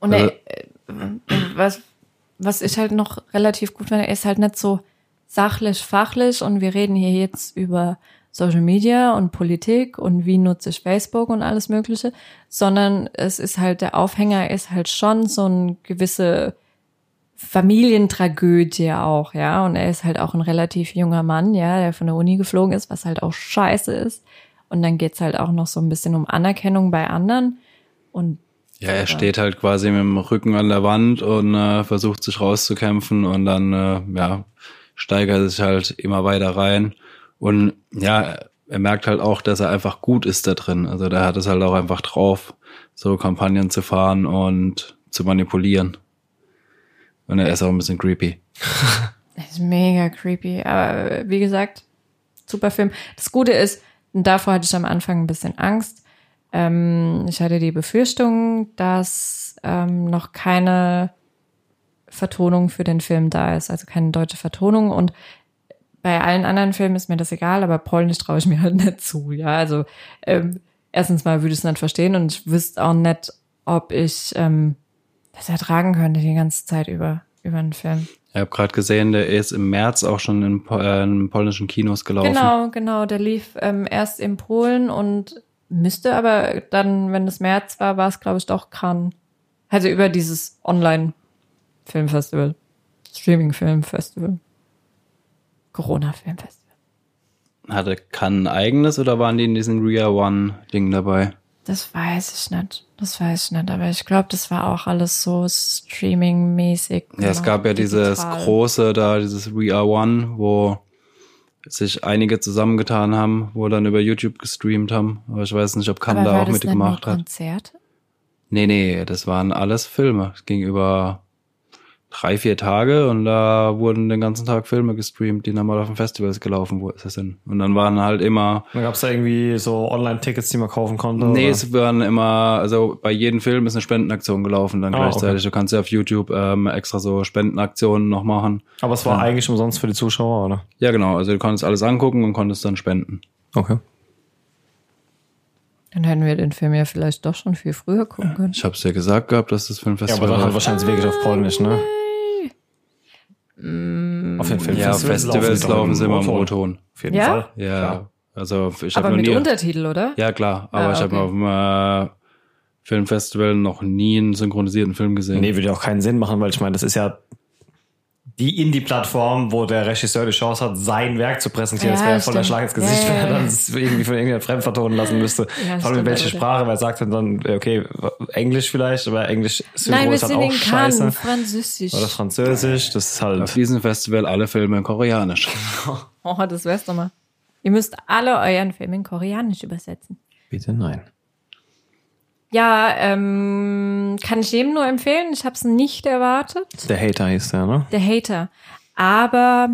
Und Also- er, äh, was, was ich halt noch relativ gut finde, er ist halt nicht so sachlich, fachlich und wir reden hier jetzt über Social Media und Politik und wie nutze ich Facebook und alles Mögliche, sondern es ist halt, der Aufhänger ist halt schon so eine gewisse Familientragödie auch, ja, und er ist halt auch ein relativ junger Mann, ja, der von der Uni geflogen ist, was halt auch scheiße ist. Und dann geht's halt auch noch so ein bisschen um Anerkennung bei anderen und Ja, er steht halt quasi mit dem Rücken an der Wand und äh, versucht sich rauszukämpfen und dann äh, ja, steigert er sich halt immer weiter rein. Und ja, er merkt halt auch, dass er einfach gut ist da drin. Also der hat es halt auch einfach drauf, so Kampagnen zu fahren und zu manipulieren. Und er ist auch ein bisschen creepy. Das ist mega creepy. Aber wie gesagt, super Film. Das Gute ist, davor hatte ich am Anfang ein bisschen Angst. Ähm, ich hatte die Befürchtung, dass ähm, noch keine Vertonung für den Film da ist, also keine deutsche Vertonung. Und bei allen anderen Filmen ist mir das egal, aber Polnisch traue ich mir halt nicht zu. Ja, also ähm, erstens mal würde ich es nicht verstehen und ich wüsste auch nicht, ob ich ähm, das ertragen könnte die ganze Zeit über über einen Film. Ich habe gerade gesehen, der ist im März auch schon in, äh, in polnischen Kinos gelaufen. Genau, genau. Der lief ähm, erst in Polen und müsste aber dann, wenn es März war, war es, glaube ich, doch Cannes. Also über dieses Online-Filmfestival. Streaming-Filmfestival. Corona-Filmfestival. Hatte Cannes ein eigenes oder waren die in diesem Ria One-Ding dabei? Das weiß ich nicht. Das weiß ich nicht. Aber ich glaube, das war auch alles so Streaming-mäßig. Ja, es gab ja dieses digital. große da, dieses We Are One, wo sich einige zusammengetan haben, wo dann über YouTube gestreamt haben. Aber ich weiß nicht, ob Kann Aber da war auch mitgemacht hat. Konzerte? Nee, nee, das waren alles Filme. Es ging über drei, vier Tage und da wurden den ganzen Tag Filme gestreamt, die normal auf den Festivals gelaufen wo- sind. Und dann waren halt immer Dann gab es da irgendwie so Online-Tickets, die man kaufen konnte. Nee, oder? es waren immer, also bei jedem Film ist eine Spendenaktion gelaufen dann Ah, gleichzeitig. okay. Du kannst ja auf YouTube ähm, extra so Spendenaktionen noch machen. Aber es war Ja. eigentlich umsonst für die Zuschauer, oder? Ja, genau. Also du konntest alles angucken und konntest dann spenden. Okay. Dann hätten wir den Film ja vielleicht doch schon viel früher gucken können. Ich hab's ja gesagt gehabt, dass das Ja, Filmfestival aber dann halt wahrscheinlich wirklich auf Polnisch, ne? auf den Film ja, Festivals laufen sie immer im O-Ton. Auf jeden Ja? Fall. Ja, Klar. also ich Aber habe noch mit nie. Untertitel, oder? Ja, klar. Aber Ah, ich habe okay. auf dem äh, Filmfestival noch nie einen synchronisierten Film gesehen. Nee, würde ja auch keinen Sinn machen, weil ich meine, das ist ja die Indie-Plattform, wo der Regisseur die Chance hat, sein Werk zu präsentieren. Ja, das wäre ja voll der stimmt. Schlag ins Gesicht, Ja, ja, wenn er dann es irgendwie von irgendjemand fremd vertonen lassen müsste. Ja, Vor allem in welche aber- Sprache, weil er sagt dann, okay, Englisch vielleicht, aber Englisch Nein, wir ist halt sind auch in scheiße. Cannes, Französisch. Oder Französisch, das ist Auf halt. diesem Festival alle Filme in Koreanisch. Oh, das wär's doch mal. Ihr müsst alle euren Film in Koreanisch übersetzen. Bitte nein. Ja, ähm, kann ich jedem nur empfehlen. Ich habe es nicht erwartet. Der Hater hieß der, ne? Der Hater. Aber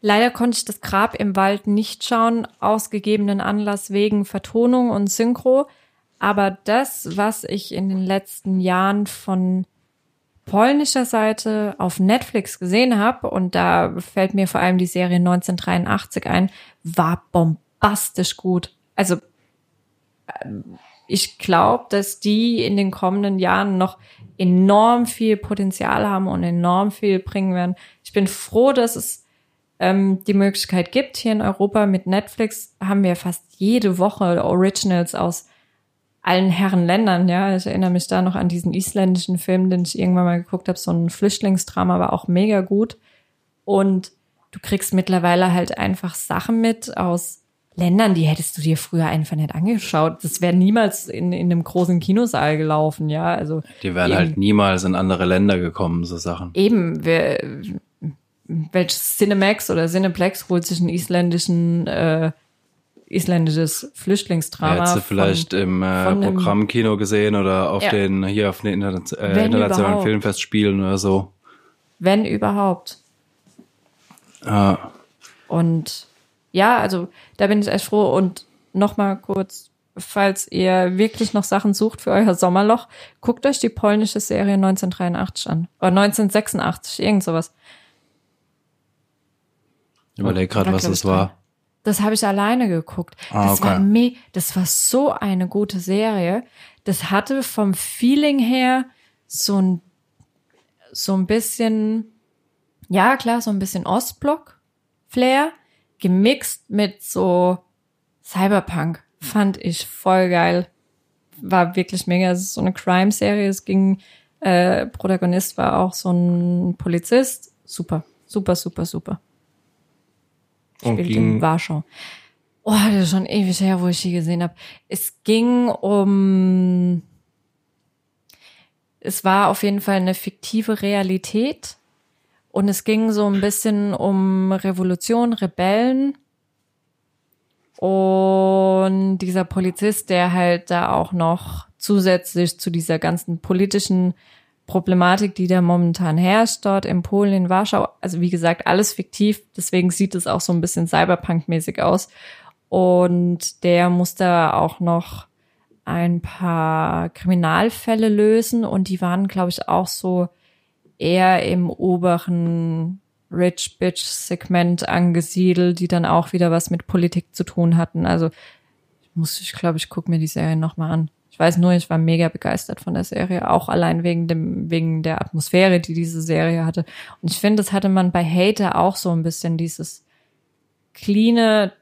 leider konnte ich das Grab im Wald nicht schauen, aus gegebenen Anlass wegen Vertonung und Synchro. Aber das, was ich in den letzten Jahren von polnischer Seite auf Netflix gesehen habe, und da fällt mir vor allem die Serie 1983 ein, war bombastisch gut. Also ich glaube, dass die in den kommenden Jahren noch enorm viel Potenzial haben und enorm viel bringen werden. Ich bin froh, dass es ähm, die Möglichkeit gibt. Hier in Europa mit Netflix haben wir fast jede Woche Originals aus allen Herren Ländern. Ja, ich erinnere mich da noch an diesen isländischen Film, den ich irgendwann mal geguckt habe. So ein Flüchtlingsdrama, war auch mega gut. Und du kriegst mittlerweile halt einfach Sachen mit aus Ländern, die hättest du dir früher einfach nicht angeschaut. Das wäre niemals in, in einem großen Kinosaal gelaufen, ja. Also Die wären eben, halt niemals in andere Länder gekommen, so Sachen. eben, wer, welches Cinemax oder Cineplex holt sich einen isländischen äh, isländisches Flüchtlingsdrama. Hättest du von- vielleicht im äh, von Programmkino gesehen oder auf Ja. den, hier auf den Interna äh, internationalen überhaupt. Filmfestspielen oder so. wenn überhaupt. Äh, Und ja, also da bin ich echt froh. Und nochmal kurz, falls ihr wirklich noch Sachen sucht für euer Sommerloch, guckt euch die polnische Serie 1983 an. Oder 1986, irgend sowas. überleg gerade, War, was das war. Das habe ich alleine geguckt. Ah, das, okay. war me das war so eine gute Serie. Das hatte vom Feeling her so ein, so ein bisschen, ja klar, so ein bisschen Ostblock-Flair, gemixt mit so Cyberpunk. Fand ich voll geil. War wirklich mega. Es ist so eine Crime-Serie. Es ging, äh, Protagonist war auch so ein Polizist. Super, super, super, super Und spielt in ging, Warschau. Oh, das ist schon ewig her, wo ich die gesehen habe. Es ging um, es war auf jeden Fall eine fiktive Realität und es ging so ein bisschen um Revolution, Rebellen und dieser Polizist, der halt da auch noch zusätzlich zu dieser ganzen politischen Problematik, die da momentan herrscht, dort in Polen, in Warschau. Also wie gesagt, alles fiktiv, deswegen sieht es auch so ein bisschen Cyberpunk-mäßig aus. Und der muss da auch noch ein paar Kriminalfälle lösen und die waren, glaube ich, auch so eher im oberen Rich Bitch Segment angesiedelt, die dann auch wieder was mit Politik zu tun hatten. Also ich muss, ich glaube, ich gucke mir die Serie nochmal an. Ich weiß nur, ich war mega begeistert von der Serie, auch allein wegen dem, wegen der Atmosphäre, die diese Serie hatte. Und ich finde, das hatte man bei Hater auch so ein bisschen dieses cleane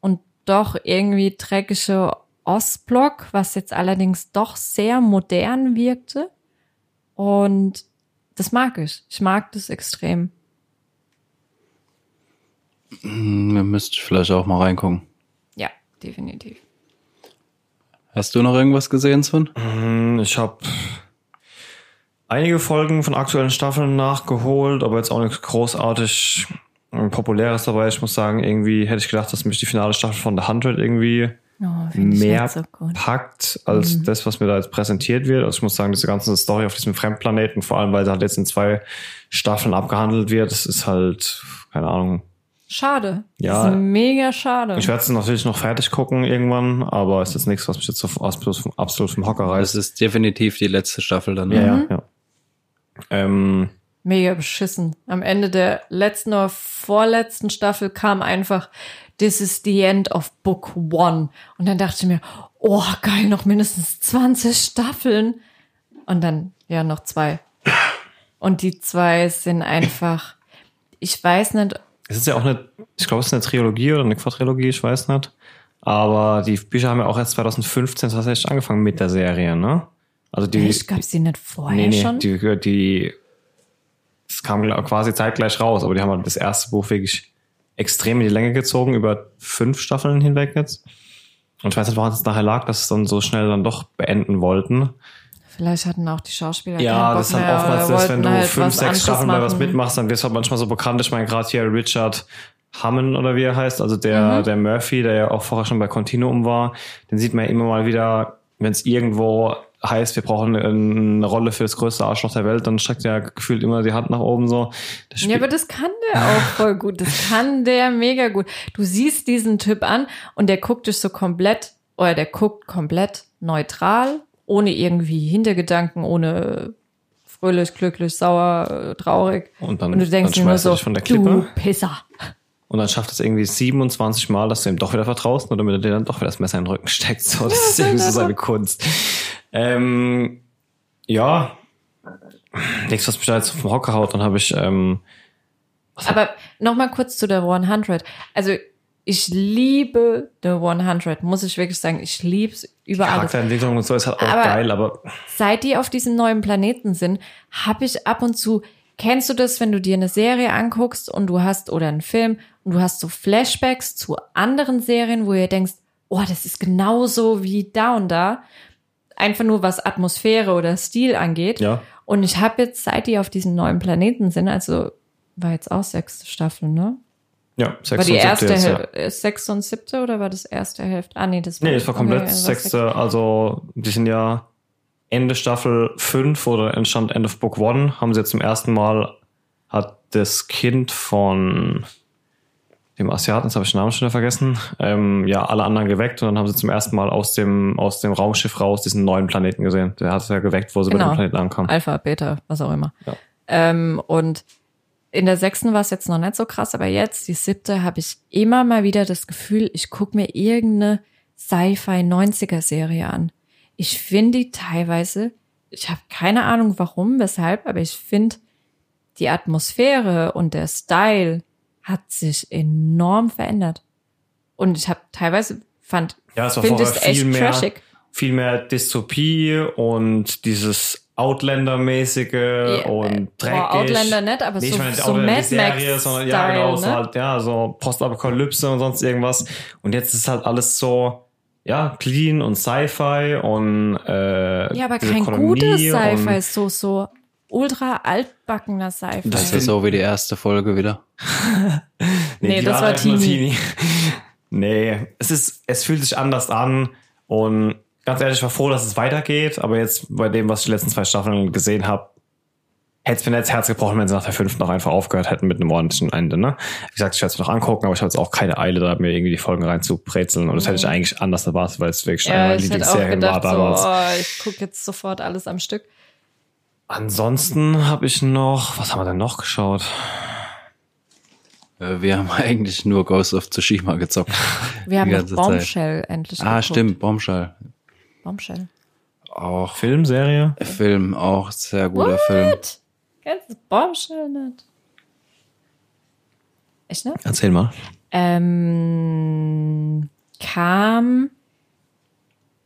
und doch irgendwie dreckige Ostblock, was jetzt allerdings doch sehr modern wirkte. Und das mag ich. Ich mag das extrem. Hm, Wir müssten vielleicht auch mal reingucken. Ja, definitiv. Hast du noch irgendwas gesehen, Sven? Hm, ich habe einige Folgen von aktuellen Staffeln nachgeholt, aber jetzt auch nichts großartig äh, Populäres dabei. Ich muss sagen, irgendwie hätte ich gedacht, dass mich die finale Staffel von The 100 irgendwie Oh, mehr so gut. packt als das, was mir da jetzt präsentiert wird. Also ich muss sagen, diese ganze Story auf diesem Fremdplaneten, vor allem weil sie halt jetzt in zwei Staffeln abgehandelt wird, das ist halt, keine Ahnung. Schade. Ja. Das ist mega schade. Ich werde es natürlich noch fertig gucken irgendwann, aber es ist nichts, was mich jetzt so absolut, vom- absolut vom Hocker reißt. Das ist definitiv die letzte Staffel dann. Ja, Mhm. ja, ja. Ähm, Mega beschissen. Am Ende der letzten oder vorletzten Staffel kam einfach This is the end of Book One. Und dann dachte ich mir, oh geil, noch mindestens 20 Staffeln. Und dann, ja, noch zwei. Und die zwei sind einfach, ich weiß nicht, es ist ja auch eine, ich glaube, es ist eine Trilogie oder eine Quadrilogie, ich weiß nicht. Aber die Bücher haben ja auch erst 2015 tatsächlich angefangen mit der Serie, ne? Also die, ich gab's die nicht vorher nee, nee, schon? die, die das kam quasi zeitgleich raus, aber die haben halt das erste Buch wirklich extrem in die Länge gezogen, über fünf Staffeln hinweg jetzt. Und ich weiß nicht, woran es nachher lag, dass sie es dann so schnell dann doch beenden wollten. Vielleicht hatten auch die Schauspieler Ja, das ist halt mehr oftmals das, wenn du halt fünf, sechs Staffeln bei was mitmachst, dann wirst du halt manchmal so bekannt. Ich meine, gerade hier Richard Hammond oder wie er heißt, also der, Mhm. der Murphy, der ja auch vorher schon bei Continuum war, den sieht man ja immer mal wieder, wenn es irgendwo heißt, wir brauchen eine Rolle für das größte Arschloch der Welt, dann streckt er gefühlt immer die Hand nach oben so. Ja, aber das kann der auch voll gut. Das kann der mega gut. Du siehst diesen Typ an und der guckt dich so komplett, oder der guckt komplett neutral, ohne irgendwie Hintergedanken, ohne fröhlich, glücklich, sauer, äh, traurig. Und dann- und du denkst dann nur er so, der du Klippe. Pisser. Und dann schafft es irgendwie 27 Mal, dass du ihm doch wieder vertraust, nur damit er dir dann doch wieder das Messer in den Rücken steckt. So, das ist irgendwie so seine Kunst. Ähm, ja. Nichts, was mich da jetzt vom Hocker haut, dann habe ich, ähm, Aber noch mal kurz zu der 100. Also ich liebe The 100, muss ich wirklich sagen. Ich lieb's über alles. Charakterentwicklung und so ist halt auch Aber- geil, aber seit die auf diesem neuen Planeten sind, habe ich ab und zu, kennst du das, wenn du dir eine Serie anguckst und du hast, oder einen Film, und du hast so Flashbacks zu anderen Serien, wo ihr denkst, oh, das ist genauso wie da und da. Einfach nur was Atmosphäre oder Stil angeht. Ja. Und ich habe jetzt, seit die auf diesem neuen Planeten sind, also war jetzt auch sechste Staffel, ne? ja, sechs War die und siebte erste jetzt, ja. Hälfte, äh, sechste und siebte oder war das erste Hälfte? Ah, nee, das war, Nee, es war komplett okay, also sechste, also die sind ja Ende Staffel 5 oder entstand End of Book One, haben sie jetzt zum ersten Mal, hat das Kind von dem Asiaten, jetzt habe ich den Namen schon wieder vergessen, ähm, ja, alle anderen geweckt und dann haben sie zum ersten Mal aus dem, aus dem Raumschiff raus diesen neuen Planeten gesehen. Der hat es ja geweckt, wo sie bei Genau. dem Planeten ankamen. Alpha, Beta, was auch immer. Ja. Ähm, und in der sechsten war es jetzt noch nicht so krass, aber jetzt, die siebte, habe ich immer mal wieder das Gefühl, ich gucke mir irgendeine Sci-Fi-90er-Serie an. Ich finde die teilweise, ich habe keine Ahnung warum, weshalb, aber ich finde, die Atmosphäre und der Style hat sich enorm verändert. Und ich habe teilweise fand, Ja, es war vorher es echt viel mehr, trashig. viel mehr Dystopie und dieses Outlander-mäßige und dreckig. Boah, Outlander nicht, aber Nee, so, ich meine, so Outlander Mad Max sondern ja, genau, so ne? halt, ja, so Postapokalypse und sonst irgendwas. Und jetzt ist halt alles so, ja, clean und Sci-Fi und äh, Ja, aber kein Kolonie gutes Sci-Fi, so, so ultra altbackener Sci-Fi. Das ist so wie die erste Folge wieder. Nee, die das war nur Teenie. nee, es ist, es fühlt sich anders an und ganz ehrlich, ich war froh, dass es weitergeht, aber jetzt bei dem, was ich die letzten zwei Staffeln gesehen habe, hätte es mir nicht das Herz gebrochen, wenn sie nach der fünften noch einfach aufgehört hätten mit einem ordentlichen Ende, ne? Wie gesagt, ich werde es mir noch angucken, aber ich habe jetzt auch keine Eile, da mir irgendwie die Folgen reinzubrezeln und das hätte ich eigentlich anders erwartet, weil es wirklich eine ja, meiner ich hätte auch Lieblingsserien war gedacht, so, damals. oh, ich gucke jetzt sofort alles am Stück. Ansonsten habe ich noch, was haben wir denn noch geschaut? Äh, Wir haben eigentlich nur Ghost of Tsushima gezockt. Wir haben Die noch ganze Zeit. Bombshell endlich Ah, geguckt. stimmt, Bombshell. Bombshell. Auch Film, Serie? Film, auch sehr guter Film. What? Kennst du Bombshell nicht? Echt, ne? Erzähl mal. Ähm, kam,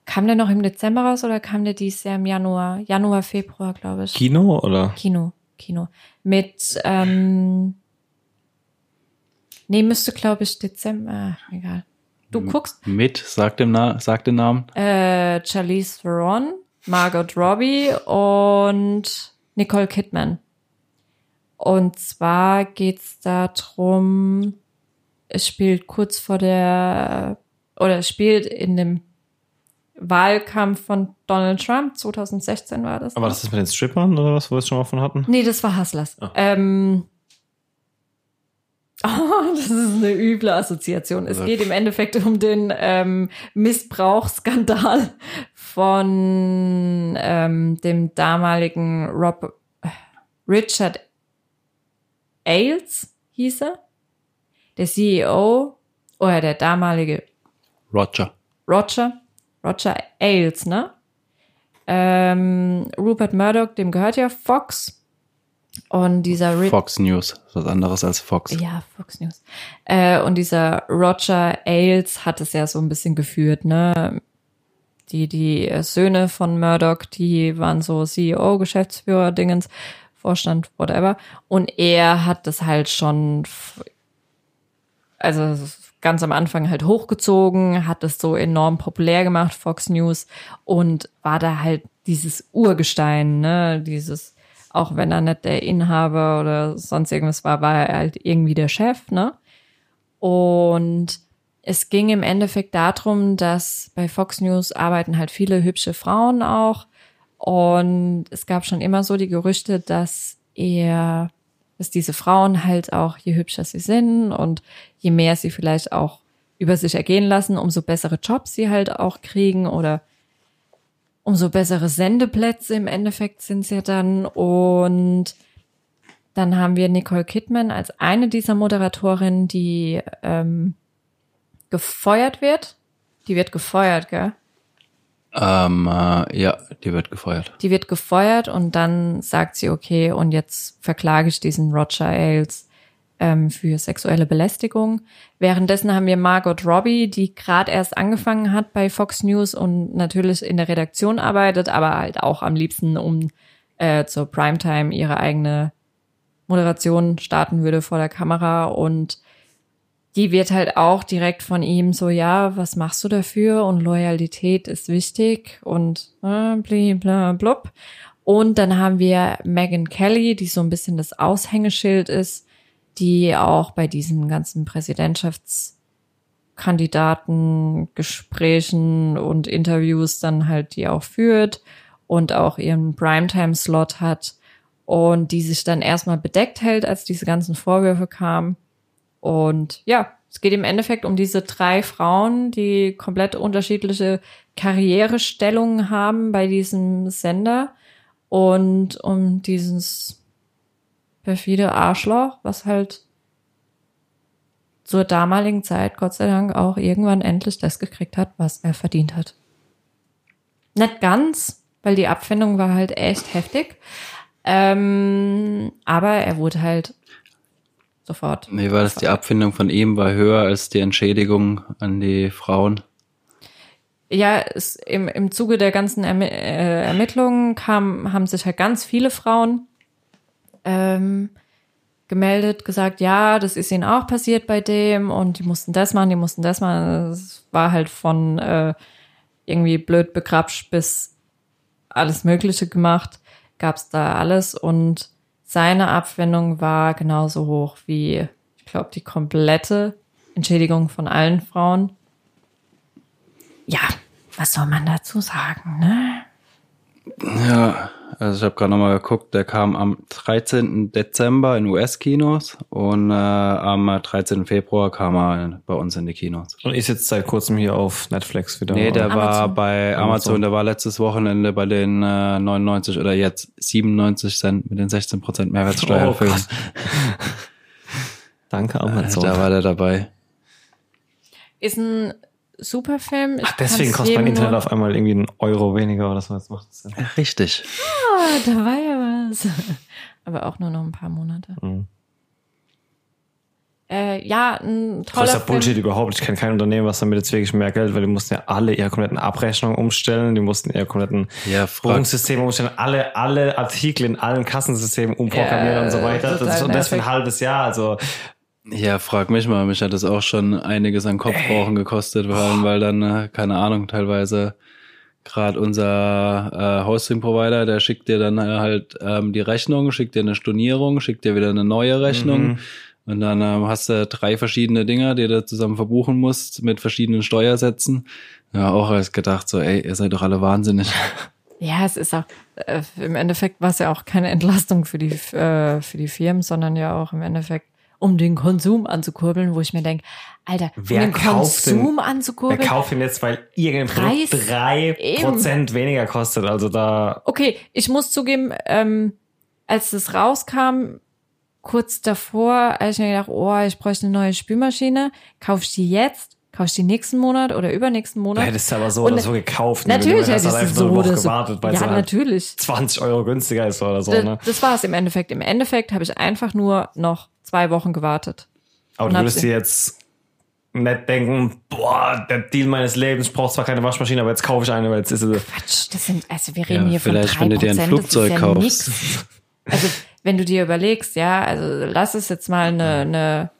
kam der noch im Dezember raus oder kam der dieses Jahr im Januar? Januar, Februar, glaube ich. Kino oder? Kino, Kino. Mit, ähm, nee, müsste, glaube ich, Dezember, ah, egal. Du guckst, Mit, sagt, dem Na sagt den Namen. äh, Charlize Theron, Margot Robbie und Nicole Kidman. Und zwar geht's da drum, es spielt kurz vor der, oder es spielt in dem Wahlkampf von Donald Trump, 2016 war das. Aber ne? das ist mit den Strippern oder was, wo wir es schon mal von hatten? Nee, das war Hustlers. Ähm, oh, das ist eine üble Assoziation. Es Also- geht im Endeffekt um den ähm, Missbrauchsskandal von ähm, dem damaligen Rob äh, Richard Ailes hieß er, der CEO oder der damalige Roger. Roger, Roger Ailes, ne? Ähm, Rupert Murdoch, dem gehört ja Fox. Und dieser Ri Fox News. Was anderes als Fox. ja, Fox News. Äh, und dieser Roger Ailes hat es ja so ein bisschen geführt, ne? Die, die Söhne von Murdoch, die waren so CEO, Geschäftsführer, Dingens Vorstand, whatever. Und er hat das halt schon, also ganz am Anfang halt hochgezogen, hat es so enorm populär gemacht, Fox News, und war da halt dieses Urgestein, ne, dieses, auch wenn er nicht der Inhaber oder sonst irgendwas war, war er halt irgendwie der Chef, ne? Und es ging im Endeffekt darum, dass bei Fox News arbeiten halt viele hübsche Frauen auch. Und es gab schon immer so die Gerüchte, dass er, dass diese Frauen halt auch, je hübscher sie sind und je mehr sie vielleicht auch über sich ergehen lassen, umso bessere Jobs sie halt auch kriegen oder umso bessere Sendeplätze im Endeffekt sind sie dann. Und dann haben wir Nicole Kidman als eine dieser Moderatorinnen, die ähm, gefeuert wird. Die wird gefeuert, gell? Ähm, äh, ja, die wird gefeuert. Die wird gefeuert und dann sagt sie, okay, und jetzt verklage ich diesen Roger Ailes ähm, für sexuelle Belästigung. Währenddessen haben wir Margot Robbie, die gerade erst angefangen hat bei Fox News und natürlich in der Redaktion arbeitet, aber halt auch am liebsten um äh, zur Primetime ihre eigene Moderation starten würde vor der Kamera und die wird halt auch direkt von ihm so, ja, was machst du dafür? Und Loyalität ist wichtig und äh, bla. Und dann haben wir Megan Kelly, die so ein bisschen das Aushängeschild ist, die auch bei diesen ganzen Präsidentschaftskandidaten, Gesprächen und Interviews dann halt die auch führt und auch ihren Primetime-Slot hat und die sich dann erstmal bedeckt hält, als diese ganzen Vorwürfe kamen und ja, es geht im Endeffekt um diese drei Frauen, die komplett unterschiedliche Karrierestellungen haben bei diesem Sender und um dieses perfide Arschloch, was halt zur damaligen Zeit, Gott sei Dank, auch irgendwann endlich das gekriegt hat, was er verdient hat. Nicht ganz, weil die Abfindung war halt echt heftig. Ähm, aber er wurde halt sofort. Nee, war das die Abfindung von ihm war höher als die Entschädigung an die Frauen? Ja, es, im, im Zuge der ganzen erm äh, Ermittlungen kam, haben sich halt ganz viele Frauen ähm, gemeldet, gesagt, ja, das ist ihnen auch passiert bei dem und die mussten das machen, die mussten das machen. Es war halt von äh, irgendwie blöd begrapscht bis alles Mögliche gemacht, gab's da alles und seine Abfindung war genauso hoch wie, ich glaube, die komplette Entschädigung von allen Frauen. Ja, was soll man dazu sagen, ne? Ja, also ich habe gerade nochmal geguckt, der kam am 13. Dezember in US-Kinos und äh, am 13. Februar kam er bei uns in die Kinos. Und ist jetzt seit kurzem hier auf Netflix wieder. Nee, der Amazon. war bei Amazon, Amazon. der war letztes Wochenende bei den äh, 99 oder jetzt 97 Cent mit den 16% Mehrwertsteuer. Oh. Danke, Amazon. Da war der dabei. Ist ein super Film. Ich Ach, deswegen kostet mein Internet auf einmal irgendwie einen Euro weniger oder so. Jetzt macht das Sinn. Richtig. Ah, da war ja was. Aber auch nur noch ein paar Monate. Mhm. Äh, ja, ein toller Größter. Bullshit überhaupt. Ich kenne kein Unternehmen, was damit jetzt wirklich mehr Geld, weil die mussten ja alle ihre kompletten Abrechnungen umstellen, die mussten ihre kompletten Ja, Buchungssysteme umstellen, alle, alle Artikel in allen Kassensystemen umprogrammieren Ja, und so weiter. Das, und das für ein halbes Jahr. Also ja, frag mich mal. Mich hat das auch schon einiges an Kopfrauchen gekostet, vor allem, weil dann, äh, keine Ahnung, teilweise gerade unser äh, Hosting-Provider, der schickt dir dann äh, halt ähm, die Rechnung, schickt dir eine Stornierung, schickt dir wieder eine neue Rechnung. Mhm. Und dann ähm, hast du drei verschiedene Dinger, die du zusammen verbuchen musst mit verschiedenen Steuersätzen. Ja, auch als gedacht, so, ey, ihr seid doch alle wahnsinnig. Ja, es ist auch, äh, im Endeffekt war es ja auch keine Entlastung für die, äh, für die Firmen, sondern ja auch im Endeffekt, um den Konsum anzukurbeln, wo ich mir denke, Alter, Wer um den Konsum wer anzukurbeln. kauft ihn jetzt, weil irgendein Produkt Preis drei Prozent weniger kostet? Also da, Okay, ich muss zugeben, ähm, als es rauskam, kurz davor, als ich mir gedacht, oh, ich bräuchte eine neue Spülmaschine, kauf ich die jetzt, kauf ich die nächsten Monat oder übernächsten du Monat? hättest du aber so Und oder so gekauft. Natürlich du hast hätte ich halt einfach so eine Woche so. gewartet, weil Ja, es halt natürlich. 20 Euro günstiger ist oder so. Ne? Das war es im Endeffekt. Im Endeffekt habe ich einfach nur noch zwei Wochen gewartet. Aber du würdest dir jetzt nicht denken, boah, der Deal meines Lebens, ich brauche zwar keine Waschmaschine, aber jetzt kaufe ich eine, weil jetzt ist es. Quatsch, das sind, also wir reden Ja, hier von vielleicht, drei wenn du dir ein Prozent, das ist Flugzeug ja kaufst. nix. Also wenn du dir überlegst, ja, also lass es jetzt mal eine, eine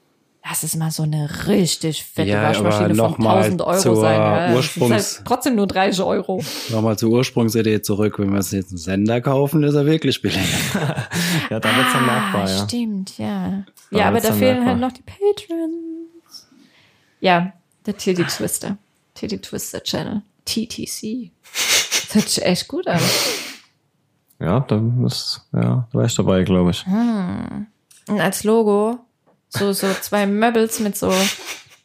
lass es mal so eine richtig fette Ja, Waschmaschine noch von mal 1000 Euro sein. Ja. Das ist Ursprungs- halt trotzdem nur 30 Euro. Nochmal zur Ursprungsidee zurück. Wenn wir jetzt einen Sender kaufen, ist er wirklich billig. Ja, da wird's dann merkbar, ja. Stimmt, ja. Da ja, aber da dann fehlen merkbar. halt noch die Patrons. Ja, der Titty Twister. Titty Twister Channel. TTC. Das hört sich echt gut an. Ja, da ist, ja, da war ich dabei, glaube ich. Und als Logo so, so zwei Möbels mit so,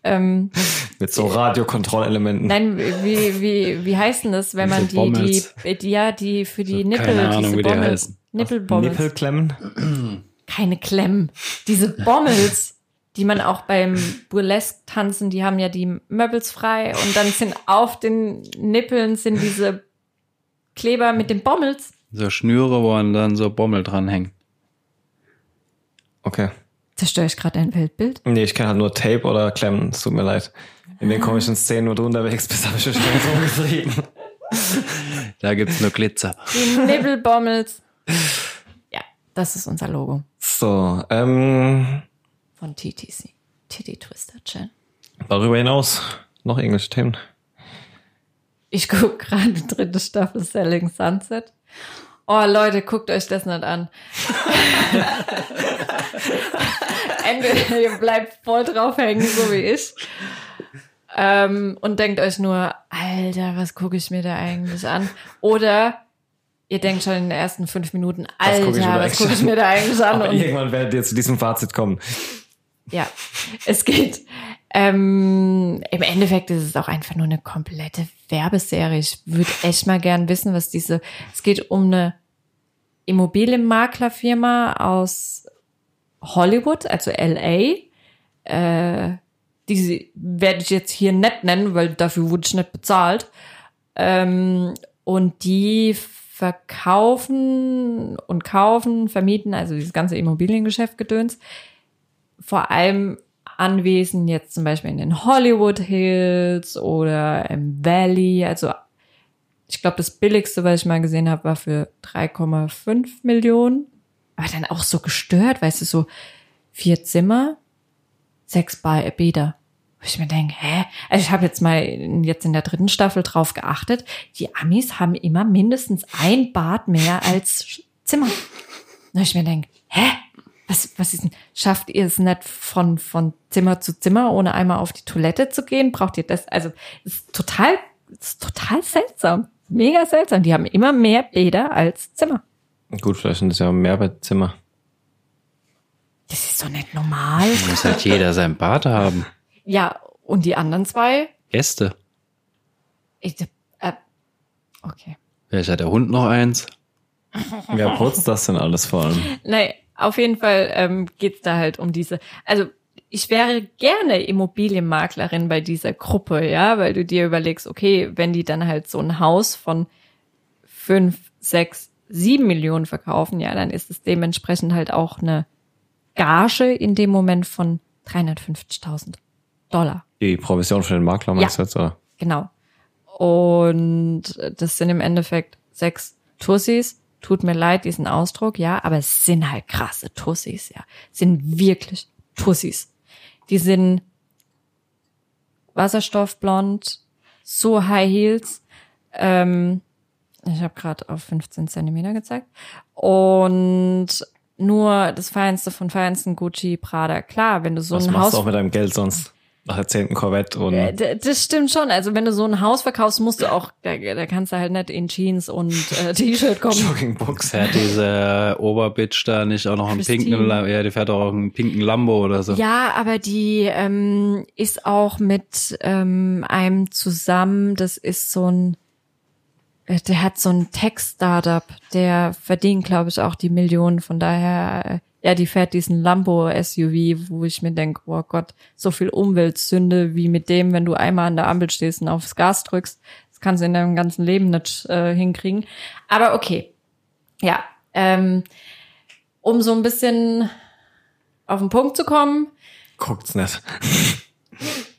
ähm, Mit so Radiokontrollelementen. nein, wie, wie, wie heißt denn das, wenn man die, die, Bommels. die, ja, die für die So, Nippel, keine Ahnung, diese wie die Bommels, heißen. Nippelbommels. Nippelklemmen. keine Klemmen. Diese Bommels, die man auch beim Burlesque tanzen, die haben ja die Möbels frei und dann sind auf den Nippeln sind diese Kleber mit den Bommels. So Schnüre, wo dann so Bommel dranhängen. Okay. Zerstöre ich gerade dein Weltbild? Nee, ich kenne halt nur Tape oder Klemmen. Es tut mir leid. In den komischen Szenen, wo du unterwegs bist, habe ich schon so umgetrieben. Da gibt's nur Glitzer. Die Nippelbommels. Ja, das ist unser Logo So, ähm, von TTC. Titty Twister Channel. darüber hinaus noch irgendwelche Themen. Ich gucke gerade die dritte Staffel Selling Sunset. Oh Leute, guckt euch das nicht an. Entweder ihr bleibt voll drauf hängen, so wie ich. Ähm, und denkt euch nur, Alter, was gucke ich mir da eigentlich an? Oder ihr denkt schon in den ersten fünf Minuten, guck Alter, was gucke ich mir da eigentlich an? Und irgendwann werdet ihr zu diesem Fazit kommen. ja, es geht. Ähm, Im Endeffekt ist es auch einfach nur eine komplette Werbeserie. Ich würde echt mal gern wissen, was diese. Es geht um eine Immobilienmaklerfirma aus Hollywood, also LA. Äh, die werde ich jetzt hier nicht nennen, weil dafür wurde ich nicht bezahlt. Ähm, und die verkaufen und kaufen, vermieten, also dieses ganze Immobiliengeschäft gedöns, vor allem Anwesen jetzt zum Beispiel in den Hollywood Hills oder im Valley. Also ich glaube, das billigste, was ich mal gesehen habe, war für 3,5 Millionen. Aber dann auch so gestört, weißt du, so vier Zimmer, sechs Ba- Bäder. Wo ich mir denke, hä? Also ich habe jetzt mal jetzt in der dritten Staffel drauf geachtet, die Amis haben immer mindestens ein Bad mehr als Zimmer. Und ich mir denke, hä? Was, was ist denn? Schafft ihr es nicht von, von Zimmer zu Zimmer, ohne einmal auf die Toilette zu gehen? Braucht ihr das? Also, ist total, ist total seltsam. Mega seltsam. Die haben immer mehr Bäder als Zimmer. Gut, vielleicht sind es ja Mehrbettzimmer. Das ist doch nicht normal. Muss halt jeder sein Bad haben. Ja, und die anderen zwei? Gäste. Ich, äh, okay. Vielleicht hat der Hund noch eins. Wer putzt das denn alles vor allem? Nein, auf jeden Fall ähm, geht's da halt um diese. Also ich wäre gerne Immobilienmaklerin bei dieser Gruppe, ja, weil du dir überlegst, okay, wenn die dann halt so ein Haus von fünf, sechs, sieben Millionen verkaufen, ja, dann ist es dementsprechend halt auch eine Gage in dem Moment von 350.000 Dollar. Die Provision für den Makler meinst du jetzt, oder? Genau. Und das sind im Endeffekt sechs Tussis. Tut mir leid, diesen Ausdruck, ja, aber es sind halt krasse Tussis, ja. Sind wirklich Tussis. Die sind wasserstoffblond, so High Heels. Ähm, ich habe gerade auf 15 Zentimeter gezeigt. Und nur das Feinste von Feinsten Gucci, Prada. Klar, wenn du so Was ein machst Haus du auch mit deinem Geld sonst? Nach der zehnten Corvette und äh, Das stimmt schon. Also wenn du so ein Haus verkaufst, musst du auch, da, da kannst du halt nicht in Jeans und äh, T-Shirt kommen. Joggingbooks. Fährt diese Oberbitch da nicht auch noch einen Christine. pinken, ja, die fährt auch einen pinken Lambo oder so. Ja, aber die ähm, ist auch mit ähm, einem zusammen. Das ist so ein, äh, der hat so ein Tech-Startup. Der verdient, glaube ich, auch die Millionen. Von daher, äh, ja, die fährt diesen Lambo-SUV, wo ich mir denke, oh Gott, so viel Umweltsünde wie mit dem, wenn du einmal an der Ampel stehst und aufs Gas drückst. Das kannst du in deinem ganzen Leben nicht äh, hinkriegen. Aber okay. Ja, ähm, um so ein bisschen auf den Punkt zu kommen, Guckt's nicht.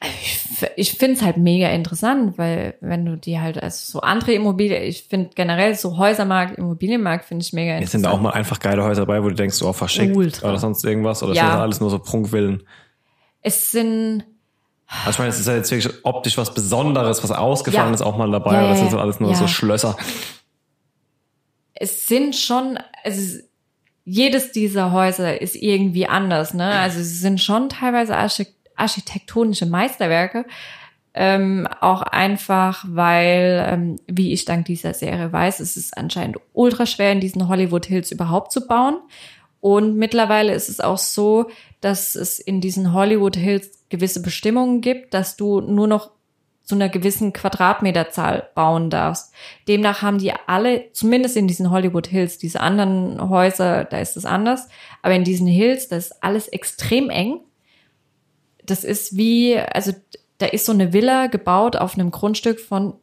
Ich, ich finde es halt mega interessant, weil wenn du die halt als so andere Immobilien, ich finde generell so Häusermarkt, Immobilienmarkt finde ich mega Jetzt interessant. sind da auch mal einfach geile Häuser dabei, wo du denkst, oh, verschenkt Ultra. oder sonst irgendwas. Oder Ja. ist das alles nur so Prunkvillen? es sind Also ich meine, es ist ja jetzt wirklich optisch was Besonderes, was Ausgefallenes Ja. auch mal dabei. Ja, aber das sind so alles nur ja. so Schlösser. es sind schon, also jedes dieser Häuser ist irgendwie anders, ne? Also sie sind schon teilweise archik- architektonische Meisterwerke. Ähm, auch einfach, weil, ähm, wie ich dank dieser Serie weiß, es ist anscheinend ultra schwer, in diesen Hollywood Hills überhaupt zu bauen. Und mittlerweile ist es auch so, dass es in diesen Hollywood Hills gewisse Bestimmungen gibt, dass du nur noch zu einer gewissen Quadratmeterzahl bauen darfst. Demnach haben die alle, zumindest in diesen Hollywood Hills, diese anderen Häuser, da ist es anders, aber in diesen Hills, da ist alles extrem eng. Das ist wie, also da ist so eine Villa gebaut auf einem Grundstück von,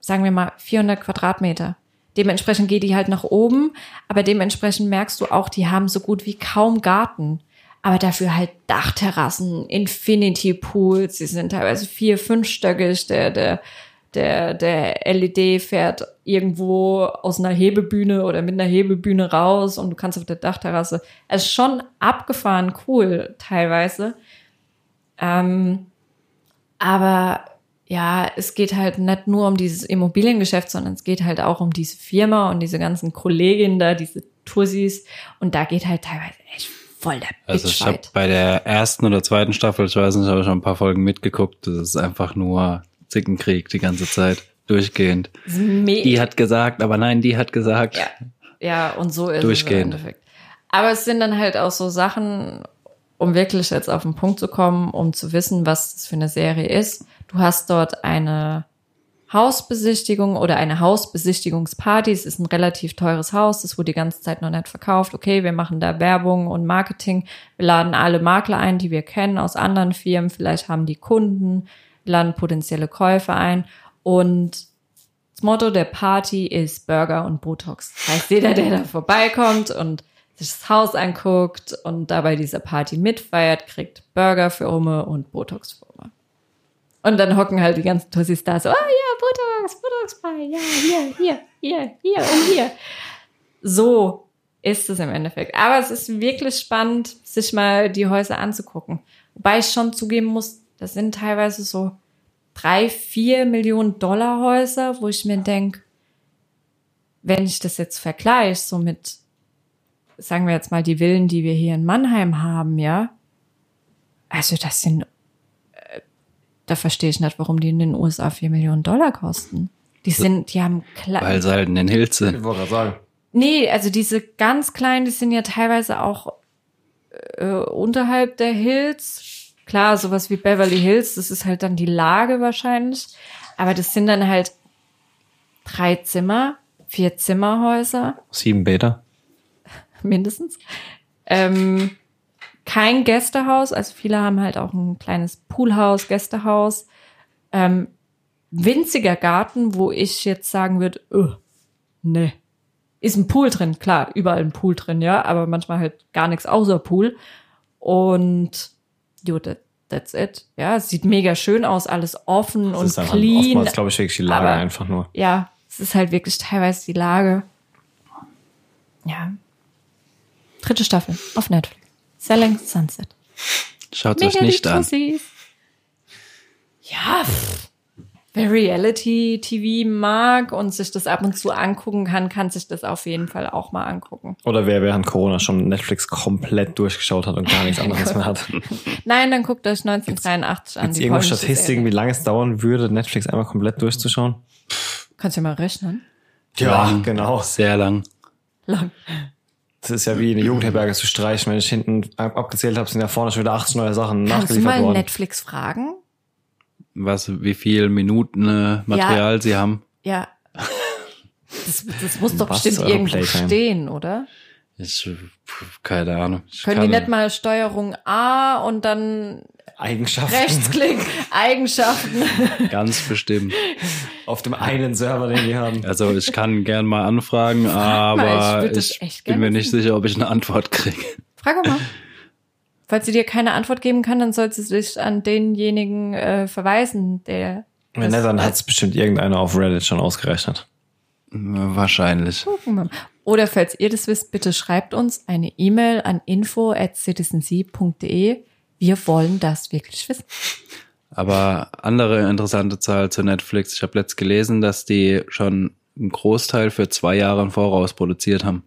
sagen wir mal, 400 Quadratmeter. Dementsprechend geht die halt nach oben, aber dementsprechend merkst du auch, die haben so gut wie kaum Garten. Aber dafür halt Dachterrassen, Infinity Pools, die sind teilweise vier, fünfstöckig, der, der, der, der LED fährt irgendwo aus einer Hebebühne oder mit einer Hebebühne raus und du kannst auf der Dachterrasse. Es ist schon abgefahren cool teilweise. Ähm, aber ja, es geht halt nicht nur um dieses Immobiliengeschäft, sondern es geht halt auch um diese Firma und diese ganzen Kolleginnen da, diese Tursis. Und da geht halt teilweise echt voll der Also ich habe bei der ersten oder zweiten Staffel, ich weiß nicht, habe schon ein paar Folgen mitgeguckt. Das ist einfach nur Zickenkrieg die ganze Zeit, durchgehend. Die hat gesagt, aber nein, die hat gesagt. Ja, ja, und so ist Durchgehend. es im Endeffekt. Aber es sind dann halt auch so Sachen, um wirklich jetzt auf den Punkt zu kommen, um zu wissen, was das für eine Serie ist. Du hast dort eine Hausbesichtigung oder eine Hausbesichtigungsparty. Es ist ein relativ teures Haus. Das wurde die ganze Zeit noch nicht verkauft. Okay, wir machen da Werbung und Marketing. Wir laden alle Makler ein, die wir kennen aus anderen Firmen. Vielleicht haben die Kunden. Wir laden potenzielle Käufer ein. Und das Motto der Party ist Burger und Botox. Das heißt, jeder, der da vorbeikommt und sich das Haus anguckt und dabei dieser Party mitfeiert, kriegt Burger für Umme und Botox für Umme. Und dann hocken halt die ganzen Tussis da so, ah ja, Botox, Botox bei, ja, hier, hier, hier, hier und hier. So ist es im Endeffekt. Aber es ist wirklich spannend, sich mal die Häuser anzugucken. Wobei ich schon zugeben muss, das sind teilweise so drei, vier Millionen Dollar Häuser, wo ich mir denke, wenn ich das jetzt vergleiche, so mit, sagen wir jetzt mal, die Villen, die wir hier in Mannheim haben, ja, also das sind, äh, da verstehe ich nicht, warum die in den USA vier Millionen Dollar kosten. Die sind, die haben klar. Weil sie halt in den Hills Ich sind. wollte gerade sagen. Nee, also diese ganz kleinen, die sind ja teilweise auch äh, unterhalb der Hills. Klar, sowas wie Beverly Hills, das ist halt dann die Lage wahrscheinlich. Aber das sind dann halt drei Zimmer, vier Zimmerhäuser Sieben Beta. mindestens. Ähm, kein Gästehaus, also viele haben halt auch ein kleines Poolhaus, Gästehaus. Ähm, winziger Garten, wo ich jetzt sagen würde, öh, ne. Ist ein Pool drin, klar, überall ein Pool drin, ja, aber manchmal halt gar nichts außer Pool. Und jo, that, that's it. Ja, es sieht mega schön aus, alles offen Das und ist clean. oftmals, glaube ich, wirklich die Lage aber- einfach nur. Ja, es ist halt wirklich teilweise die Lage. Ja. Dritte Staffel auf Netflix. Selling Sunset. Schaut euch nicht an. Tussis. Ja, pff. wer Reality-TV mag und sich das ab und zu angucken kann, kann sich das auf jeden Fall auch mal angucken. Oder wer während Corona schon Netflix komplett durchgeschaut hat und gar nichts anderes mehr hat. Nein, dann guckt euch 1983 an. Gibt's die irgendwo polnische Statistiken, wie lange es dauern würde, Netflix einmal komplett durchzuschauen? Kannst du ja mal rechnen. Ja, Lang. genau. Sehr lang. Lang. Das ist ja wie eine Jugendherberge zu streichen. Wenn ich hinten ab- abgezählt habe, sind ja vorne schon wieder 80 neue Sachen Kannst du nachgeliefert mal worden. Netflix fragen? Was, wie viel Minuten äh, Material sie haben. Ja. Das, das muss doch Was bestimmt irgendwo Playtime? stehen, oder? Ich, keine Ahnung. Ich Können die nicht mal Steuerung A und dann Eigenschaften Rechtsklick, Eigenschaften? Ganz bestimmt. auf dem einen Server, den die haben. Also ich kann gern mal anfragen, aber ich das ich, echt bin mir nicht sicher, ob ich eine Antwort kriege. Frag mal. falls sie dir keine Antwort geben kann, dann soll sie sich an denjenigen äh, verweisen, der. Wenn nicht, dann hat es bestimmt irgendeiner auf Reddit schon ausgerechnet. Wahrscheinlich. gucken wir mal. Oder falls ihr das wisst, bitte schreibt uns eine E-Mail an info at citizensea.de. Wir wollen das wirklich wissen. Aber andere interessante Zahl zu Netflix. Ich habe letzt gelesen, dass die schon einen Großteil für zwei Jahre im Voraus produziert haben.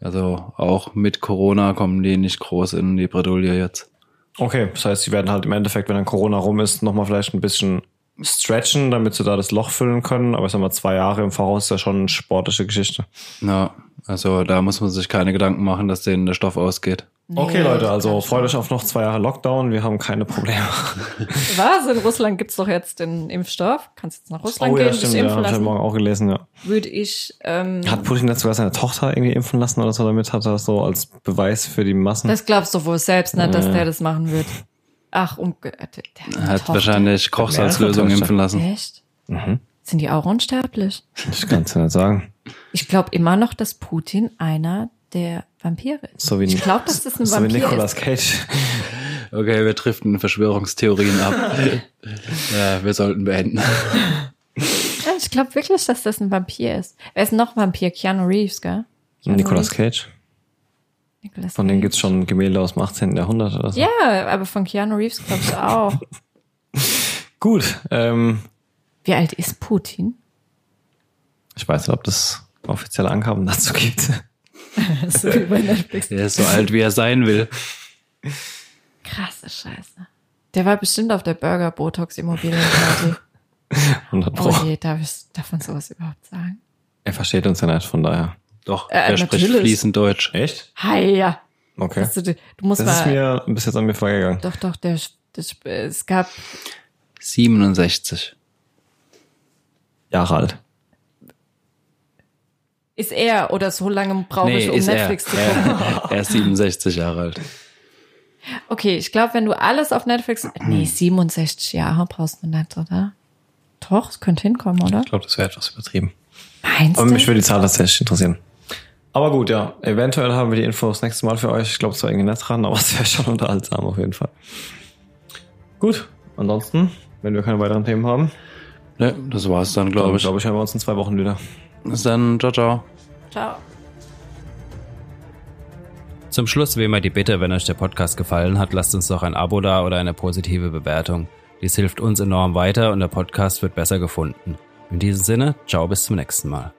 Also auch mit Corona kommen die nicht groß in die Bredouille jetzt. Okay, das heißt, sie werden halt im Endeffekt, wenn dann Corona rum ist, nochmal vielleicht ein bisschen stretchen, damit sie da das Loch füllen können. Aber ich sag mal, zwei Jahre im Voraus ist ja schon eine sportliche Geschichte. Ja, also da muss man sich keine Gedanken machen, dass denen der Stoff ausgeht. Okay, Nee, Leute, das also freut euch auf noch zwei Jahre Lockdown. Wir haben keine Probleme. Was? In Russland gibt's doch jetzt den Impfstoff. Kannst jetzt nach Russland oh gehen, ja, stimmt. Ja, impfen hab ich heute lassen. Morgen auch gelesen, ja. Würde ich, ähm, Hat Putin jetzt sogar seine Tochter irgendwie impfen lassen oder so damit? Hat er das so als Beweis für die Massen? das glaubst du wohl selbst nicht, dass Ja. der das machen wird. Ach, um, der, der Er hat Tochter. wahrscheinlich Kochsalzlösung impfen lassen. Echt? Mhm. Sind die auch unsterblich? Ich kann es ja nicht sagen. Ich glaube immer noch, dass Putin einer der Vampire ist. So wie, Ich glaube, dass das ein so wie Vampir Nicolas ist. Cage. Okay, wir driften Verschwörungstheorien ab. ja, wir sollten beenden. Ja, ich glaube wirklich, dass das ein Vampir ist. Wer ist noch Vampir? Keanu Reeves, gell? Keanu Nicolas Reeves? Cage. Nicolas Von denen Cage. gibt's schon Gemälde aus dem 18. Jahrhundert oder so. Ja, aber von Keanu Reeves glaube ich auch. Gut. Ähm, Wie alt ist Putin? ich weiß nicht, ob das offizielle Angaben dazu gibt. so wie bei Netflix. Er ist so alt, wie er sein will. Krasse Scheiße. Der war bestimmt auf der Burger Botox Immobilienparty. 100 Pro. Oh je, darf, ich, darf man sowas überhaupt sagen? Er versteht uns ja nicht, von daher. Doch, Äh, er spricht fließend Deutsch. Echt? Hi, ja. Okay. Du, du musst Das ist mal. mir bis jetzt an mir vorgegangen. doch, doch, der, das, es gab 67. Jahre alt. Ist er oder so lange brauche ich, um ist Netflix er. zu gucken? Er, er ist 67 Jahre alt. Okay, ich glaube, wenn du alles auf Netflix. Nee, 67 Jahre brauchst du nicht, oder? Doch, es könnte hinkommen, oder? Ich glaube, das wäre etwas übertrieben. Meinst Aber du? mich würde die Zahl tatsächlich interessieren. Aber gut, ja. Eventuell haben wir die Infos nächstes Mal für euch. Ich glaube, es war irgendwie nett dran, aber es wäre schon unterhaltsam auf jeden Fall. Gut. Ansonsten, wenn wir keine weiteren Themen haben, Ne, das war's dann, glaube ich, glaube ich, hören wir uns in zwei Wochen wieder. Bis dann, ciao, ciao. Ciao. Zum Schluss wie immer die Bitte, wenn euch der Podcast gefallen hat, lasst uns doch ein Abo da oder eine positive Bewertung. Dies hilft uns enorm weiter und der Podcast wird besser gefunden. In diesem Sinne, ciao bis zum nächsten Mal.